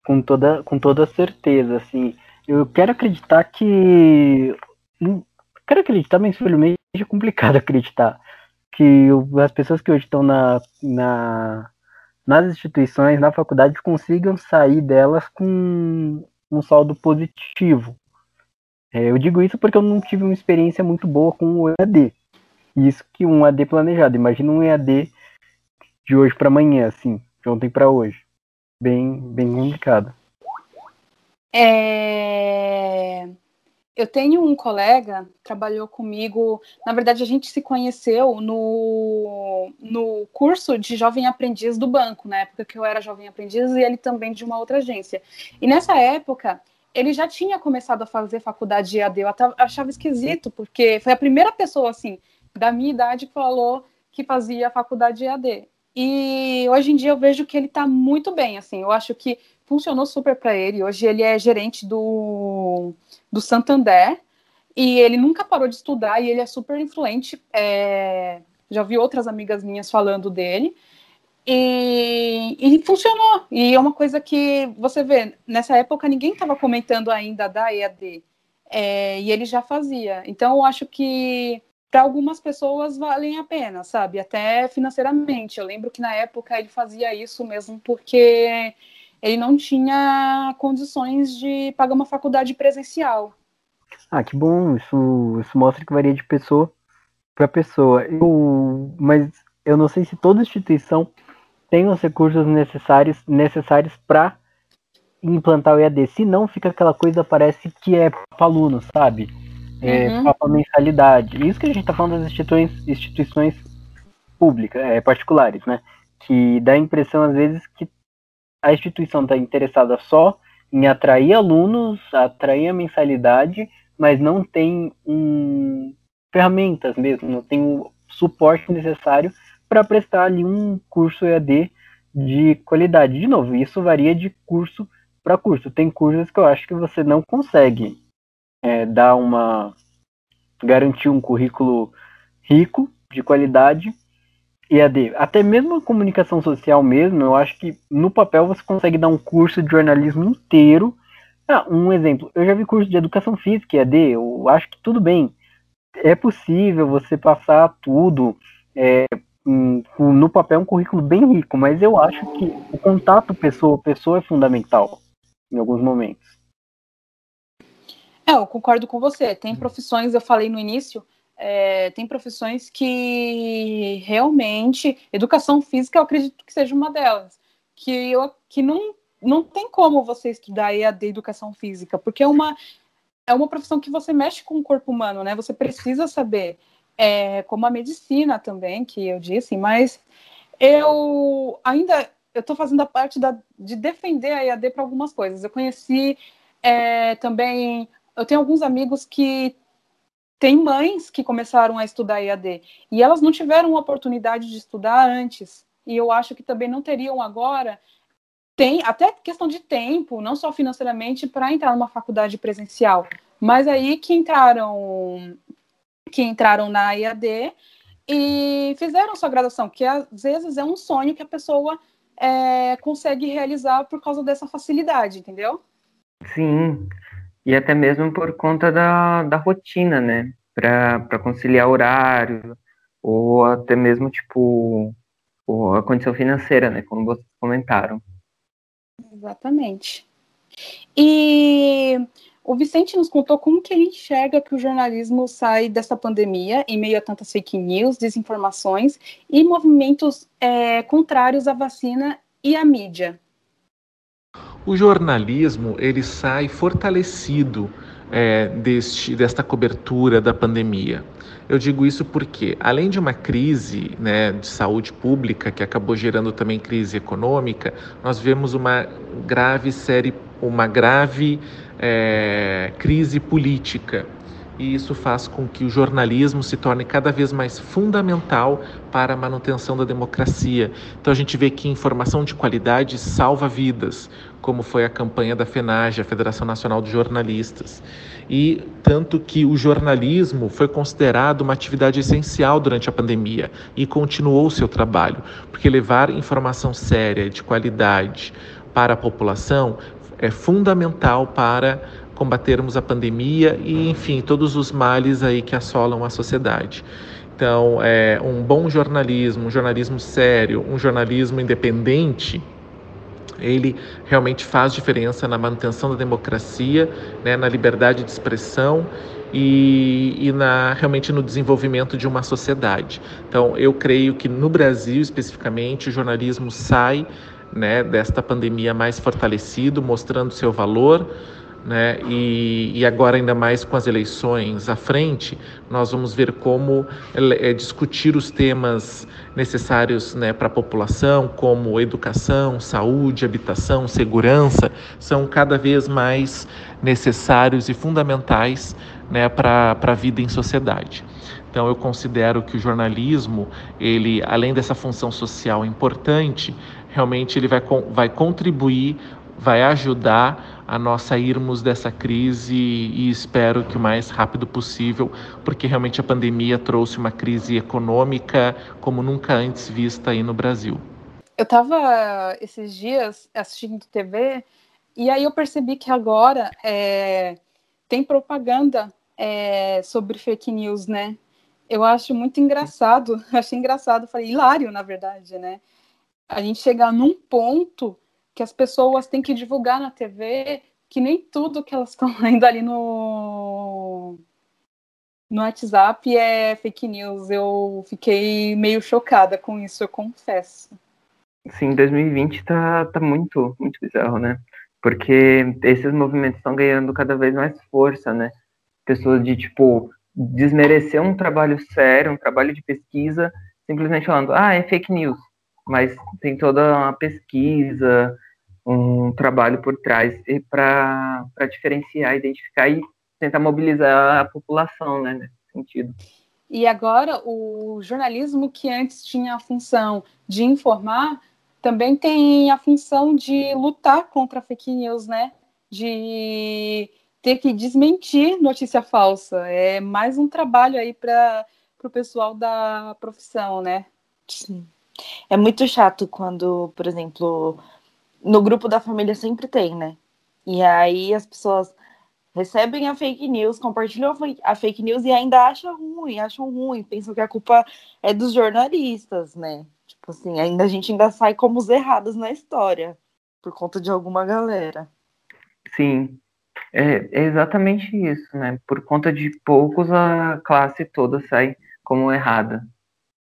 com toda, com toda certeza, assim. Eu quero acreditar que. Hum, quero acreditar, mas infelizmente é complicado (laughs) acreditar que as pessoas que hoje estão na, na, nas instituições, na faculdade, consigam sair delas com um saldo positivo. É, eu digo isso porque eu não tive uma experiência muito boa com o EAD. Isso que um EAD planejado. Imagina um EAD de hoje para amanhã, assim, de ontem para hoje. Bem, bem complicado. É... eu tenho um colega trabalhou comigo. Na verdade, a gente se conheceu no, no curso de jovem aprendiz do banco, na época que eu era jovem aprendiz, e ele também de uma outra agência. E nessa época, ele já tinha começado a fazer faculdade de EAD. Eu achava esquisito, porque foi a primeira pessoa, assim, da minha idade que falou que fazia faculdade de EAD. E hoje em dia eu vejo que ele está muito bem, assim. Eu acho que funcionou super para ele. Hoje ele é gerente do, do Santander e ele nunca parou de estudar e ele é super influente. É, já vi outras amigas minhas falando dele. E, e, funcionou. E é uma coisa que você vê, nessa época ninguém estava comentando ainda da EAD. É, e ele já fazia. Então eu acho que para algumas pessoas valem a pena, sabe? Até financeiramente. Eu lembro que na época ele fazia isso mesmo porque ele não tinha condições de pagar uma faculdade presencial. Ah, que bom. Isso, isso mostra que varia de pessoa para pessoa. Eu, mas eu não sei se toda instituição tem os recursos necessários necessários para implantar o EAD. Se não, fica aquela coisa, parece que é para aluno, sabe? É uhum. para mensalidade. Isso que a gente está falando das instituições, instituições públicas, é, particulares, né? Que dá a impressão, às vezes, que a instituição está interessada só em atrair alunos, atrair a mensalidade, mas não tem um, ferramentas mesmo, não tem o suporte necessário para prestar ali um curso EAD de qualidade. De novo, isso varia de curso para curso. Tem cursos que eu acho que você não consegue é, dar uma garantir um currículo rico de qualidade EAD, até mesmo a comunicação social mesmo, eu acho que no papel você consegue dar um curso de jornalismo inteiro. Ah, um exemplo, eu já vi curso de educação física EAD, eu acho que tudo bem. É possível você passar tudo é, no papel um currículo bem rico, mas eu acho que o contato pessoa-pessoa é fundamental em alguns momentos. É, eu concordo com você. Tem profissões, eu falei no início, é, tem profissões que realmente. Educação física, eu acredito que seja uma delas. Que, eu, que não, não tem como você estudar EAD Educação Física, porque é uma, é uma profissão que você mexe com o corpo humano, né? Você precisa saber. É, como a medicina também, que eu disse, mas eu ainda eu estou fazendo a parte da, de defender a EAD para algumas coisas. Eu conheci é, também, eu tenho alguns amigos que tem mães que começaram a estudar EAD e elas não tiveram oportunidade de estudar antes. E eu acho que também não teriam agora. Tem até questão de tempo, não só financeiramente, para entrar numa faculdade presencial. Mas aí que entraram que entraram na EAD e fizeram sua graduação, que às vezes é um sonho que a pessoa é, consegue realizar por causa dessa facilidade, entendeu? Sim, e até mesmo por conta da, da rotina, né? Para conciliar horário, ou até mesmo, tipo, a condição financeira, né? Como vocês comentaram. Exatamente. E o Vicente nos contou como que ele enxerga que o jornalismo sai dessa pandemia em meio a tantas fake news, desinformações e movimentos é, contrários à vacina e à mídia. O jornalismo ele sai fortalecido é, deste, desta cobertura da pandemia. Eu digo isso porque, além de uma crise né, de saúde pública, que acabou gerando também crise econômica, nós vemos uma grave série, uma grave é, crise política e isso faz com que o jornalismo se torne cada vez mais fundamental para a manutenção da democracia. Então a gente vê que informação de qualidade salva vidas, como foi a campanha da FENAGE, a Federação Nacional de Jornalistas. E tanto que o jornalismo foi considerado uma atividade essencial durante a pandemia e continuou seu trabalho, porque levar informação séria, de qualidade para a população é fundamental para combatermos a pandemia e, enfim, todos os males aí que assolam a sociedade. Então, é, um bom jornalismo, um jornalismo sério, um jornalismo independente, ele realmente faz diferença na manutenção da democracia, né, na liberdade de expressão e, e na, realmente no desenvolvimento de uma sociedade. Então, eu creio que no Brasil, especificamente, o jornalismo sai né, desta pandemia mais fortalecido, mostrando seu valor, né? E, e, agora ainda mais com as eleições à frente, nós vamos ver como é, discutir os temas necessários né, para a população, como educação, saúde, habitação, segurança, são cada vez mais necessários e fundamentais né, para a vida em sociedade. Então eu considero que o jornalismo, ele, além dessa função social importante, realmente ele vai, vai contribuir, vai ajudar a nós sairmos dessa crise e espero que o mais rápido possível, porque realmente a pandemia trouxe uma crise econômica como nunca antes vista aí no Brasil. Eu estava esses dias assistindo TV e aí eu percebi que agora é, tem propaganda é, sobre fake news, né? Eu acho muito engraçado, (laughs) achei engraçado, falei hilário, na verdade, né? a gente chegar num ponto que as pessoas têm que divulgar na TV que nem tudo que elas estão (laughs) lendo ali no no WhatsApp é fake news. Eu fiquei meio chocada com isso, eu confesso. Sim, 2020 tá, tá muito, muito bizarro, né? Porque esses movimentos estão ganhando cada vez mais força, né? Pessoas de, tipo, desmerecer um trabalho sério, um trabalho de pesquisa, simplesmente falando, ah, é fake news mas tem toda uma pesquisa, um trabalho por trás para diferenciar, identificar e tentar mobilizar a população, né, nesse sentido. E agora o jornalismo que antes tinha a função de informar, também tem a função de lutar contra a fake news, né? De ter que desmentir notícia falsa. É mais um trabalho aí para o pessoal da profissão, né? Sim. É muito chato quando, por exemplo, no grupo da família sempre tem, né? E aí as pessoas recebem a fake news, compartilham a fake news e ainda acham ruim, acham ruim, pensam que a culpa é dos jornalistas, né? Tipo assim, ainda a gente ainda sai como os errados na história, por conta de alguma galera. Sim, é, é exatamente isso, né? Por conta de poucos, a classe toda sai como errada.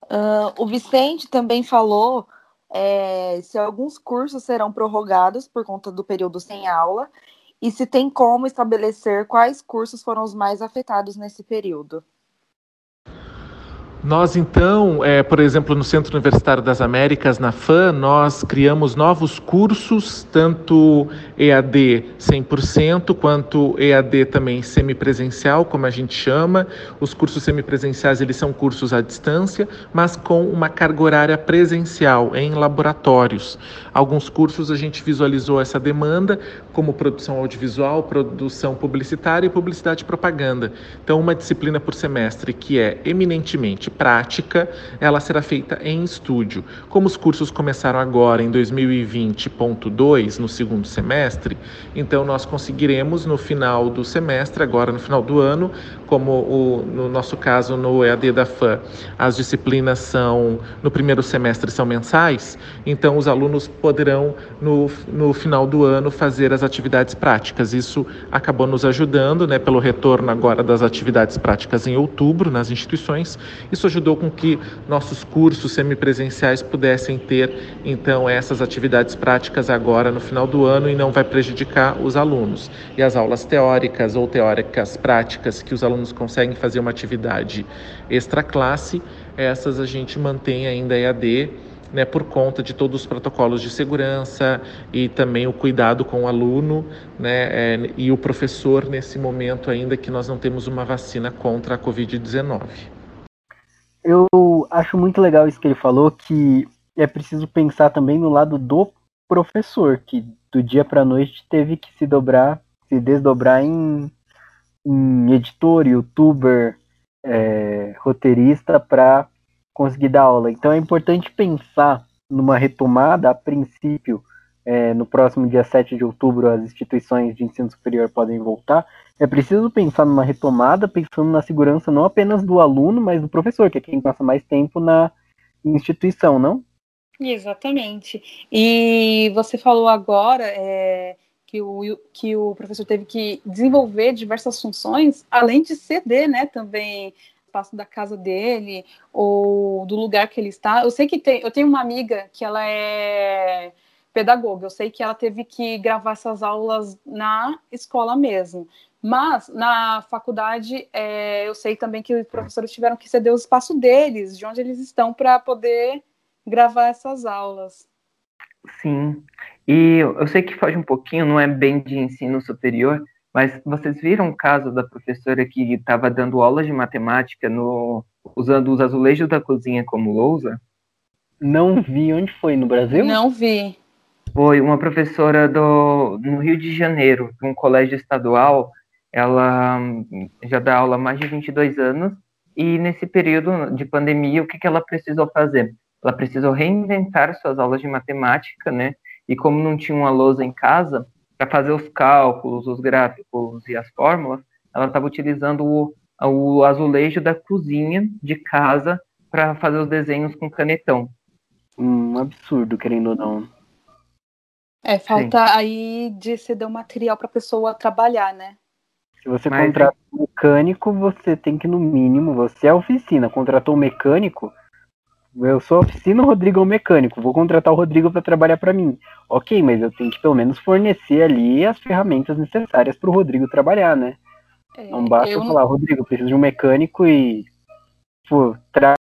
Uh, o Vicente também falou é, se alguns cursos serão prorrogados por conta do período sem aula e se tem como estabelecer quais cursos foram os mais afetados nesse período. Nós, então, é, por exemplo, no Centro Universitário das Américas, na FAM, nós criamos novos cursos, tanto EAD 100%, quanto EAD também semipresencial, como a gente chama. Os cursos semipresenciais, eles são cursos à distância, mas com uma carga horária presencial, em laboratórios. Alguns cursos a gente visualizou essa demanda, como produção audiovisual, produção publicitária e publicidade e propaganda. Então, uma disciplina por semestre que é eminentemente prática, ela será feita em estúdio. Como os cursos começaram agora em 2020.2, no segundo semestre, então nós conseguiremos no final do semestre, agora no final do ano, como o, no nosso caso no EAD da FAM, as disciplinas são no primeiro semestre são mensais, então os alunos poderão no, no final do ano fazer as atividades práticas. Isso acabou nos ajudando, né, pelo retorno agora das atividades práticas em outubro nas instituições. Isso ajudou com que nossos cursos semipresenciais pudessem ter então essas atividades práticas agora no final do ano e não vai prejudicar os alunos. E as aulas teóricas ou teóricas práticas que os alunos conseguem fazer uma atividade extra classe, essas a gente mantém ainda EAD, né, por conta de todos os protocolos de segurança e também o cuidado com o aluno né, é, e o professor nesse momento ainda que nós não temos uma vacina contra a Covid-19. Eu acho muito legal isso que ele falou, que é preciso pensar também no lado do professor, que do dia para noite teve que se dobrar, se desdobrar em em editor, youtuber, é, roteirista para conseguir dar aula. Então é importante pensar numa retomada a princípio. É, no próximo dia 7 de outubro, as instituições de ensino superior podem voltar. É preciso pensar numa retomada, pensando na segurança não apenas do aluno, mas do professor, que é quem passa mais tempo na instituição, não? Exatamente. E você falou agora é, que o, que o professor teve que desenvolver diversas funções, além de ceder, né, também espaço da casa dele ou do lugar que ele está. Eu sei que tem, eu tenho uma amiga que ela é pedagoga. Eu sei que ela teve que gravar essas aulas na escola mesmo. Mas na faculdade, é, eu sei também que os professores tiveram que ceder o espaço deles, de onde eles estão, para poder gravar essas aulas. Sim. E eu sei que foge um pouquinho, não é bem de ensino superior, mas vocês viram o caso da professora que estava dando aulas de matemática no, usando os azulejos da cozinha como lousa? Não vi. Onde foi? No Brasil? Não vi. Foi uma professora do, no Rio de Janeiro, de um colégio estadual. Ela hum, já dá aula há mais de 22 anos. E nesse período de pandemia, o que, que ela precisou fazer? Ela precisou reinventar suas aulas de matemática, né? E como não tinha uma lousa em casa, para fazer os cálculos, os gráficos e as fórmulas, ela estava utilizando o, o azulejo da cozinha de casa para fazer os desenhos com canetão. Um absurdo, querendo ou não. É, falta Sim. aí de ceder o material para a pessoa trabalhar, né? Se você Mas, contrata um mecânico, você tem que, no mínimo, você é oficina, contratou um mecânico, eu sou oficina, o Rodrigo é um mecânico, vou contratar o Rodrigo para trabalhar para mim. Ok, mas eu tenho que pelo menos fornecer ali as ferramentas necessárias para o Rodrigo trabalhar, né? É, não basta eu falar, Rodrigo, preciso de um mecânico e pô, traga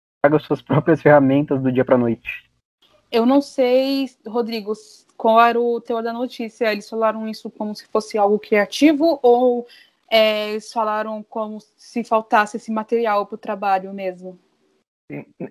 suas próprias ferramentas do dia para noite. Eu não sei, Rodrigo, qual era o teor da notícia. Eles falaram isso como se fosse algo criativo ou é, eles falaram como se faltasse esse material para o trabalho mesmo?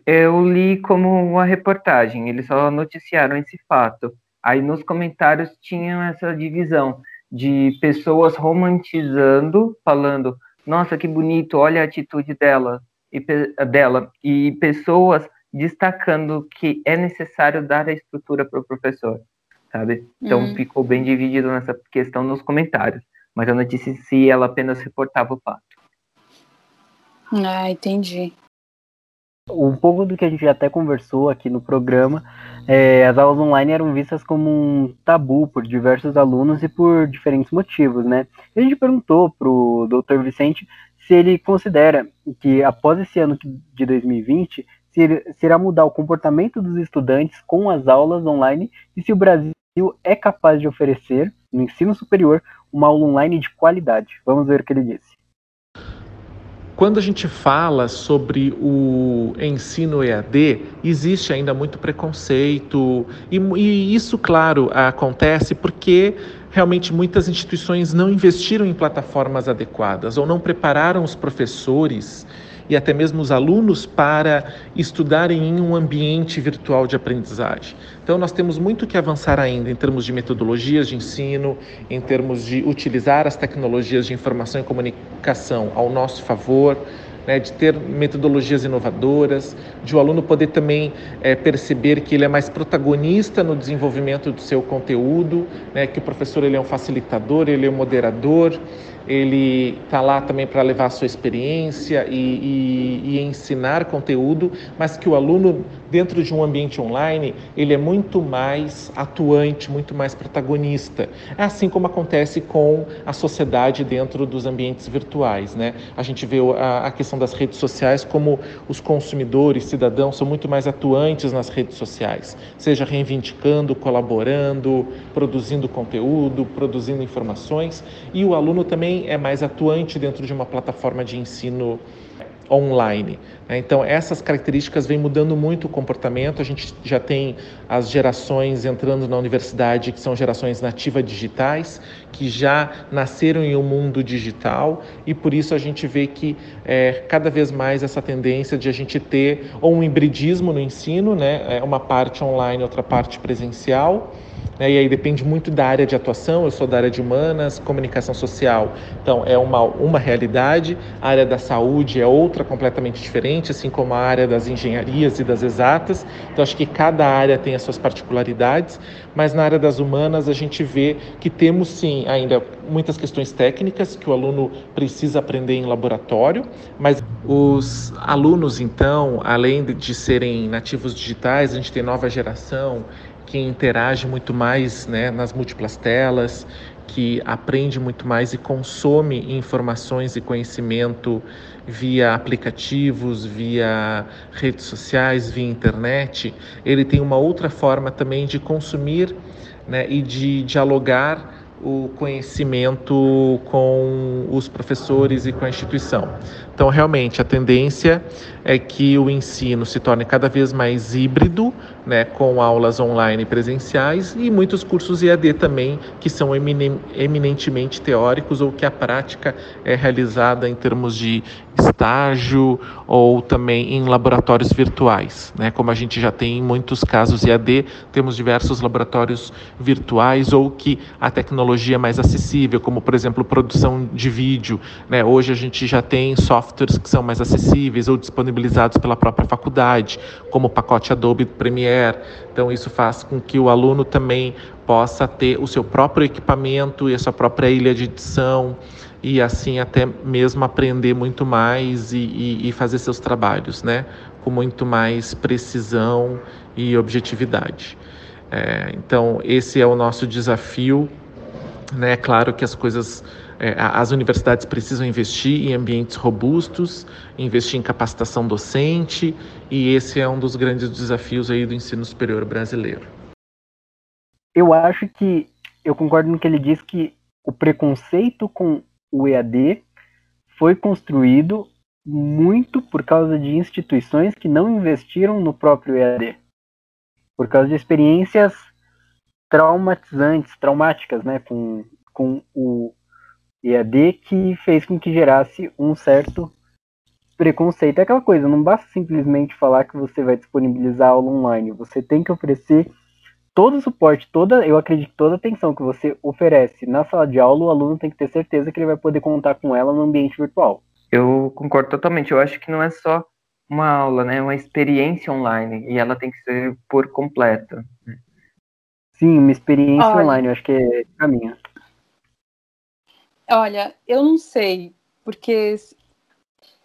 Eu li como uma reportagem, eles só noticiaram esse fato. Aí nos comentários tinham essa divisão de pessoas romantizando, falando, nossa, que bonito, olha a atitude dela, e, dela, e pessoas destacando que é necessário dar a estrutura para o professor, sabe? Então hum. ficou bem dividido nessa questão nos comentários, mas a notícia em si, ela apenas reportava o fato. Ah, entendi um pouco do que a gente até conversou aqui no programa, é, as aulas online eram vistas como um tabu por diversos alunos e por diferentes motivos, né? E a gente perguntou para o Dr. Vicente se ele considera que após esse ano de 2020, se, se irá mudar o comportamento dos estudantes com as aulas online e se o Brasil é capaz de oferecer, no ensino superior, uma aula online de qualidade. Vamos ver o que ele disse. Quando a gente fala sobre o ensino EAD, existe ainda muito preconceito, e, e, isso, claro, acontece porque realmente muitas instituições não investiram em plataformas adequadas ou não prepararam os professores e até mesmo os alunos para estudarem em um ambiente virtual de aprendizagem. Então, nós temos muito que avançar ainda em termos de metodologias de ensino, em termos de utilizar as tecnologias de informação e comunicação ao nosso favor. Né, de ter metodologias inovadoras, de o aluno poder também é, perceber que ele é mais protagonista no desenvolvimento do seu conteúdo, né, que o professor ele é um facilitador, ele é um moderador, ele está lá também para levar a sua experiência e, e, e, ensinar conteúdo, mas que o aluno, dentro de um ambiente online, ele é muito mais atuante, muito mais protagonista. É assim como acontece com a sociedade dentro dos ambientes virtuais. Né? A gente vê a, a questão das redes sociais como os consumidores, cidadãos, são muito mais atuantes nas redes sociais, seja reivindicando, colaborando, produzindo conteúdo, produzindo informações, e o aluno também é mais atuante dentro de uma plataforma de ensino online. Né? Então, essas características vêm mudando muito o comportamento. A gente já tem as gerações entrando na universidade, que são gerações nativas digitais, que já nasceram em um mundo digital, e por isso a gente vê que é, cada vez mais essa tendência de a gente ter ou um hibridismo no ensino, né? É uma parte online, outra parte presencial né? E aí depende muito da área de atuação. Eu sou da área de humanas, comunicação social, então é uma, uma realidade. A área da saúde é outra completamente diferente, assim como a área das engenharias e das exatas. Então acho que cada área tem as suas particularidades, mas na área das humanas a gente vê que temos sim ainda muitas questões técnicas que o aluno precisa aprender em laboratório, mas os alunos então, além de serem nativos digitais, a gente tem nova geração que interage muito mais né, nas múltiplas telas, que aprende muito mais e consome informações e conhecimento via aplicativos, via redes sociais, via internet, ele tem uma outra forma também de consumir né, e de dialogar o conhecimento com os professores e com a instituição. Então, realmente, a tendência é que o ensino se torne cada vez mais híbrido, né, com aulas online presenciais e muitos cursos EAD também, que são eminentemente teóricos ou que a prática é realizada em termos de estágio ou também em laboratórios virtuais. Né? Como a gente já tem em muitos casos EAD, temos diversos laboratórios virtuais ou que a tecnologia é mais acessível, como por exemplo produção de vídeo. Né? Hoje a gente já tem softwares que são mais acessíveis ou disponibilizados pela própria faculdade, como o pacote Adobe Premiere. Então isso faz com que o aluno também possa ter o seu próprio equipamento e a sua própria ilha de edição e assim até mesmo aprender muito mais e, e, e fazer seus trabalhos, né? Com muito mais precisão e objetividade. É, então, esse é o nosso desafio. É claro que as coisas, é, as universidades precisam investir em ambientes robustos, investir em capacitação docente, e esse é um dos grandes desafios aí do ensino superior brasileiro. Eu acho que eu concordo no que ele diz que o preconceito com o EAD foi construído muito por causa de instituições que não investiram no próprio EAD. Por causa de experiências traumatizantes, traumáticas, né, com, com o EAD que fez com que gerasse um certo preconceito. É aquela coisa, não basta simplesmente falar que você vai disponibilizar aula online, você tem que oferecer todo o suporte, toda, eu acredito toda a atenção que você oferece na sala de aula, o aluno tem que ter certeza que ele vai poder contar com ela no ambiente virtual. Eu concordo totalmente. Eu acho que não é só uma aula, né? É uma experiência online e ela tem que ser por completo. Sim, uma experiência Olha, online, eu acho que é caminho. Olha, eu não sei, porque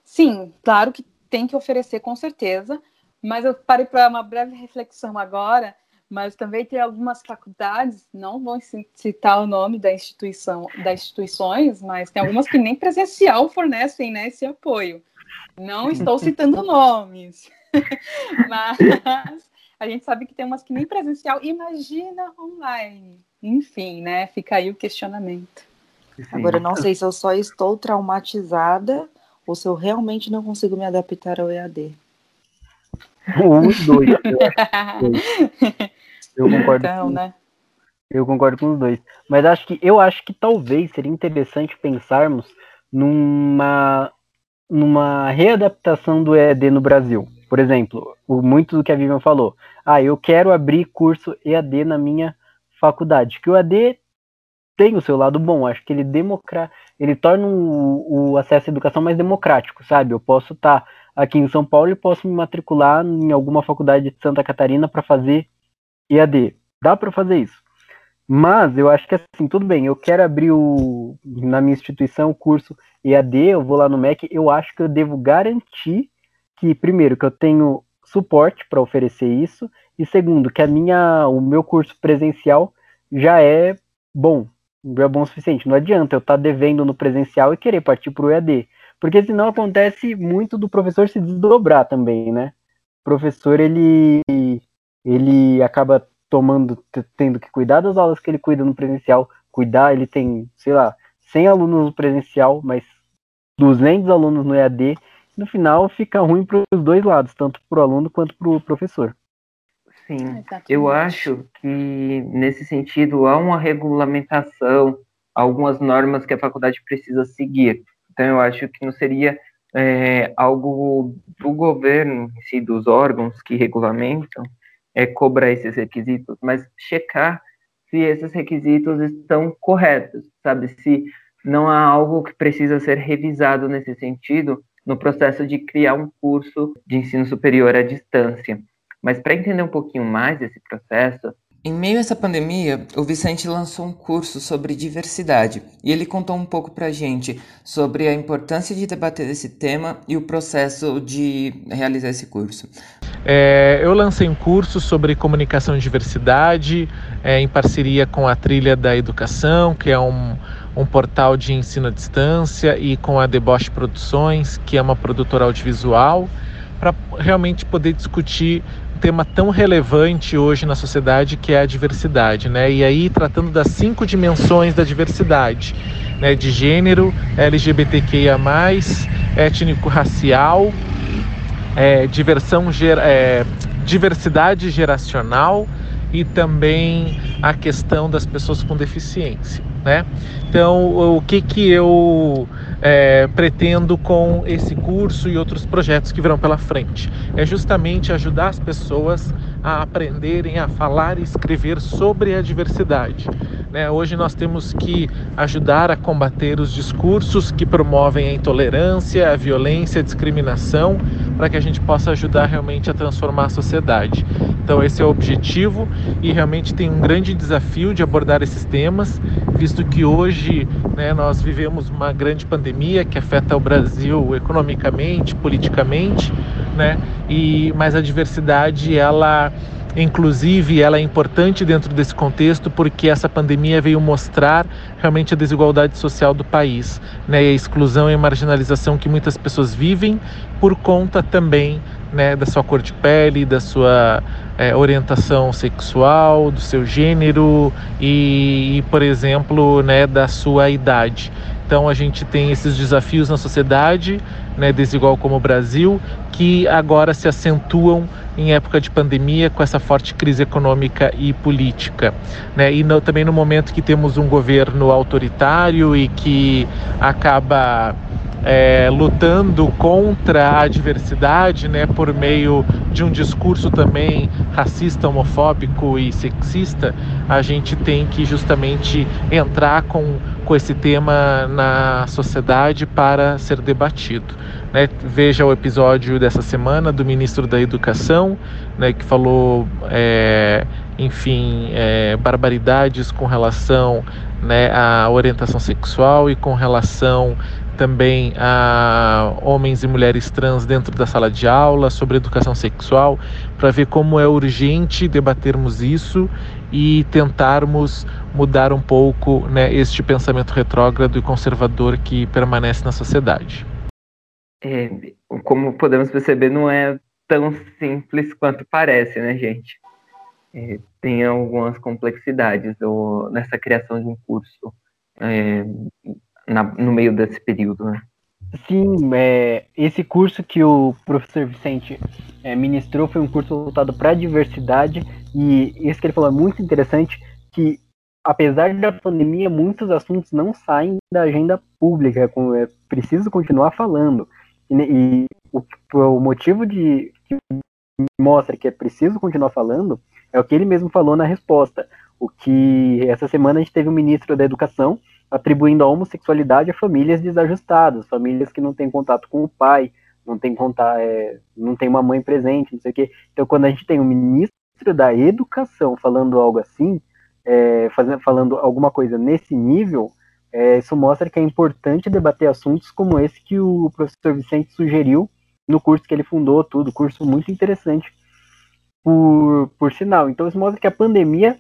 sim, claro que tem que oferecer com certeza, mas eu parei para uma breve reflexão agora mas também tem algumas faculdades, não vou citar o nome da instituição, das instituições, mas tem algumas que nem presencial fornecem né, esse apoio. Não estou citando (laughs) nomes, (laughs) mas a gente sabe que tem umas que nem presencial, imagina online. Enfim, né? Fica aí o questionamento. Agora, eu não sei se eu só estou traumatizada ou se eu realmente não consigo me adaptar ao EAD. (laughs) Os dois. Eu concordo. Então, com, né? Eu concordo com os dois. Mas acho que eu acho que talvez seria interessante pensarmos numa numa readaptação do EAD no Brasil. Por exemplo, muito do que a Vivian falou. Ah, eu quero abrir curso EAD na minha faculdade. Que o EAD tem o seu lado bom. Acho que ele democra ele torna o, o acesso à educação mais democrático, sabe? Eu posso estar tá aqui em São Paulo e posso me matricular em alguma faculdade de Santa Catarina para fazer EAD. Dá para fazer isso. Mas eu acho que assim, tudo bem, eu quero abrir o, na minha instituição o curso EAD, eu vou lá no MEC, eu acho que eu devo garantir que, primeiro, que eu tenho suporte para oferecer isso, e segundo, que a minha, o meu curso presencial já é bom, já é bom o suficiente. Não adianta eu estar tá devendo no presencial e querer partir para o EAD, porque senão acontece muito do professor se desdobrar também, né? O professor, ele ele acaba tomando, tendo que cuidar das aulas que ele cuida no presencial, cuidar, ele tem, sei lá, 100 alunos no presencial, mas 200 alunos no EAD, no final fica ruim para os dois lados, tanto para o aluno quanto para o professor. Sim, eu acho que nesse sentido há uma regulamentação, algumas normas que a faculdade precisa seguir. Então eu acho que não seria é, algo do governo, em si, dos órgãos que regulamentam, é, cobrar esses requisitos, mas checar se esses requisitos estão corretos, sabe? Se não há algo que precisa ser revisado nesse sentido no processo de criar um curso de ensino superior à distância. Mas para entender um pouquinho mais esse processo, em meio a essa pandemia, o Vicente lançou um curso sobre diversidade e ele contou um pouco para a gente sobre a importância de debater esse tema e o processo de realizar esse curso. É, eu lancei um curso sobre comunicação e diversidade é, em parceria com a Trilha da Educação, que é um, um portal de ensino à distância, e com a Deboche Produções, que é uma produtora audiovisual, para realmente poder discutir tema tão relevante hoje na sociedade que é a diversidade, né? E aí tratando das cinco dimensões da diversidade, né? De gênero, LGBTQIA+, étnico-racial, é, diversão, é, diversidade geracional e também a questão das pessoas com deficiência, né? Então, o que que eu é, pretendo com esse curso e outros projetos que virão pela frente. É justamente ajudar as pessoas a aprenderem a falar e escrever sobre a diversidade. Né? Hoje nós temos que ajudar a combater os discursos que promovem a intolerância, a violência, a discriminação, para que a gente possa ajudar realmente a transformar a sociedade. Então, esse é o objetivo e realmente tem um grande desafio de abordar esses temas, visto que hoje né, nós vivemos uma grande pandemia que afeta o Brasil economicamente, politicamente, né? E mas a diversidade ela Inclusive, ela é importante dentro desse contexto porque essa pandemia veio mostrar realmente a desigualdade social do país, né? a exclusão e a marginalização que muitas pessoas vivem por conta também né, da sua cor de pele, da sua é, orientação sexual, do seu gênero e, e, por exemplo, né, da sua idade. Então a gente tem esses desafios na sociedade, né, desigual como o Brasil, que agora se acentuam em época de pandemia com essa forte crise econômica e política, né? E no, também no momento que temos um governo autoritário e que acaba é, lutando contra a diversidade, né, por meio de um discurso também racista, homofóbico e sexista, a gente tem que justamente entrar com, com esse tema na sociedade para ser debatido. Né? Veja o episódio dessa semana do ministro da Educação, né, que falou, é, enfim, é, barbaridades com relação né, à orientação sexual e com relação também a homens e mulheres trans dentro da sala de aula, sobre educação sexual, para ver como é urgente debatermos isso e tentarmos mudar um pouco né, este pensamento retrógrado e conservador que permanece na sociedade. É, como podemos perceber, não é tão simples quanto parece, né, gente? É, tem algumas complexidades do, nessa criação de um curso. É, na, no meio desse período, né? Sim, é, esse curso que o professor Vicente é, ministrou foi um curso voltado para a diversidade e isso que ele falou é muito interessante que apesar da pandemia muitos assuntos não saem da agenda pública, é, preciso continuar falando e, e o, o motivo de que mostra que é preciso continuar falando é o que ele mesmo falou na resposta. O que essa semana a gente teve o ministro da Educação atribuindo a homossexualidade a famílias desajustadas, famílias que não têm contato com o pai, não tem contato, é, não tem uma mãe presente, não sei o quê. Então, quando a gente tem o um ministro da Educação falando algo assim, é, fazendo, falando alguma coisa nesse nível, é, isso mostra que é importante debater assuntos como esse que o professor Vicente sugeriu no curso que ele fundou, tudo, curso muito interessante, por, por sinal. Então, isso mostra que a pandemia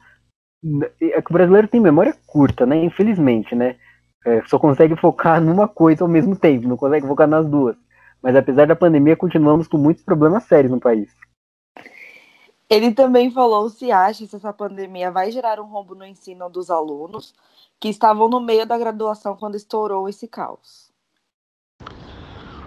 é que o brasileiro tem memória curta, né? Infelizmente, né? É, só consegue focar numa coisa ao mesmo tempo, não consegue focar nas duas. Mas apesar da pandemia, continuamos com muitos problemas sérios no país. Ele também falou se acha se essa pandemia vai gerar um rombo no ensino dos alunos que estavam no meio da graduação quando estourou esse caos.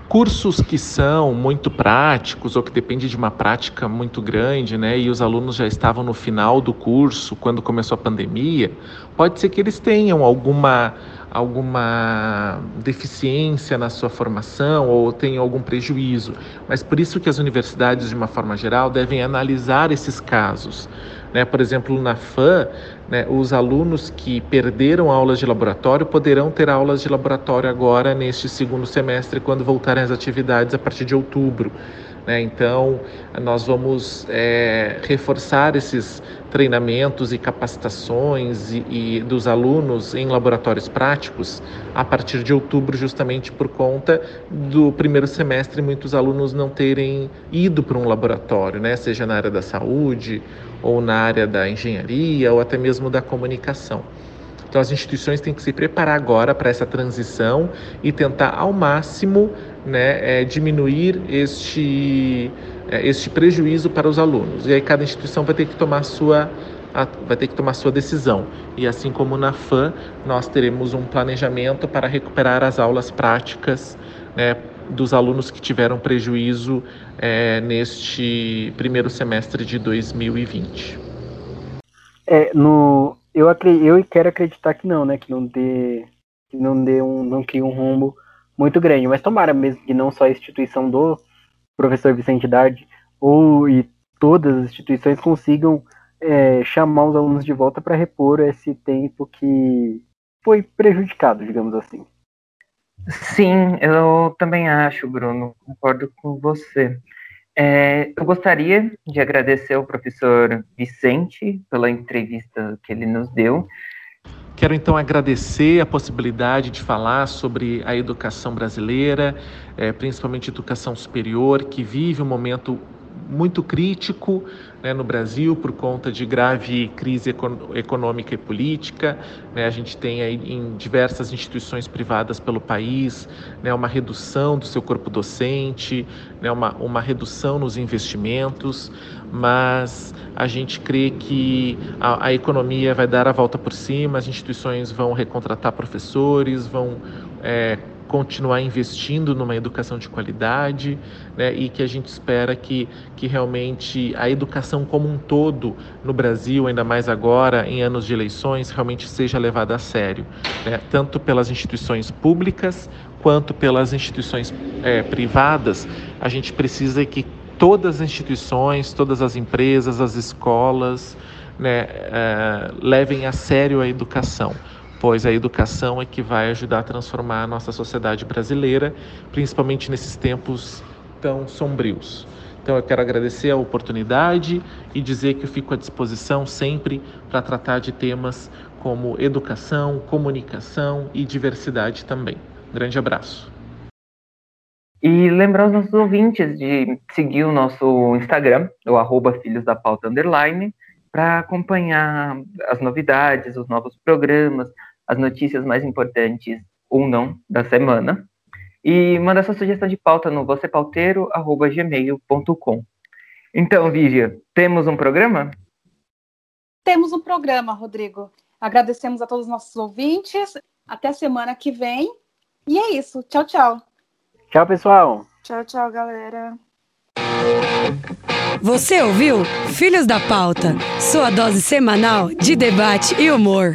Cursos que são muito práticos ou que dependem de uma prática muito grande, né, e os alunos já estavam no final do curso quando começou a pandemia, pode ser que eles tenham alguma alguma deficiência na sua formação ou tenham algum prejuízo. Mas por isso que as universidades, de uma forma geral, devem analisar esses casos. Né? Por exemplo, na FAM, né, os alunos que perderam aulas de laboratório poderão ter aulas de laboratório agora neste segundo semestre, quando voltarem as atividades a partir de outubro. Né? Então, nós vamos é, reforçar esses treinamentos e capacitações e, e, dos alunos em laboratórios práticos a partir de outubro, justamente por conta do primeiro semestre muitos alunos não terem ido para um laboratório, né? seja na área da saúde ou na área da engenharia ou até mesmo da comunicação. Então, as instituições têm que se preparar agora para essa transição e tentar ao máximo né, é, diminuir este, é, este prejuízo para os alunos. E aí cada instituição vai ter que tomar sua vai ter que tomar sua decisão. E assim como na FAM, nós teremos um planejamento para recuperar as aulas práticas né, dos alunos que tiveram prejuízo é, neste primeiro semestre de 2020. É, no, eu, eu quero acreditar que não, né? Que não dê, que não dê um, não crie um rumo muito grande. Mas tomara mesmo que não só a instituição do professor Vicente Dardi ou e todas as instituições consigam é, chamar os alunos de volta para repor esse tempo que foi prejudicado, digamos assim. Sim, eu também acho, Bruno, concordo com você. É, eu gostaria de agradecer ao professor Vicente pela entrevista que ele nos deu. Quero então agradecer a possibilidade de falar sobre a educação brasileira, é, principalmente educação superior, que vive um momento muito crítico né, no Brasil por conta de grave crise econômica e política. Né, a gente tem aí em diversas instituições privadas pelo país né, uma redução do seu corpo docente, né, uma, uma redução nos investimentos, mas a gente crê que a, a economia vai dar a volta por cima, as instituições vão recontratar professores, vão é, continuar investindo numa educação de qualidade né, e que a gente espera que, que realmente a educação como um todo no Brasil, ainda mais agora em anos de eleições, realmente seja levada a sério, né, tanto pelas instituições públicas quanto pelas instituições é, privadas. A gente precisa que todas as instituições, todas as empresas, as escolas, né, é, levem a sério a educação pois a educação é que vai ajudar a transformar a nossa sociedade brasileira, principalmente nesses tempos tão sombrios. Então eu quero agradecer a oportunidade e dizer que eu fico à disposição sempre para tratar de temas como educação, comunicação e diversidade também. Grande abraço. E lembrar os nossos ouvintes de seguir o nosso Instagram, o arroba Filhos da Pauta Underline, para acompanhar as novidades, os novos programas, as notícias mais importantes ou não da semana. E manda sua sugestão de pauta no vocêpauteiro.gmail.com. Então, Vivian, temos um programa? Temos um programa, Rodrigo. Agradecemos a todos os nossos ouvintes. Até semana que vem. E é isso. Tchau, tchau. Tchau, pessoal. Tchau, tchau, galera. Você ouviu Filhos da Pauta, sua dose semanal de debate e humor.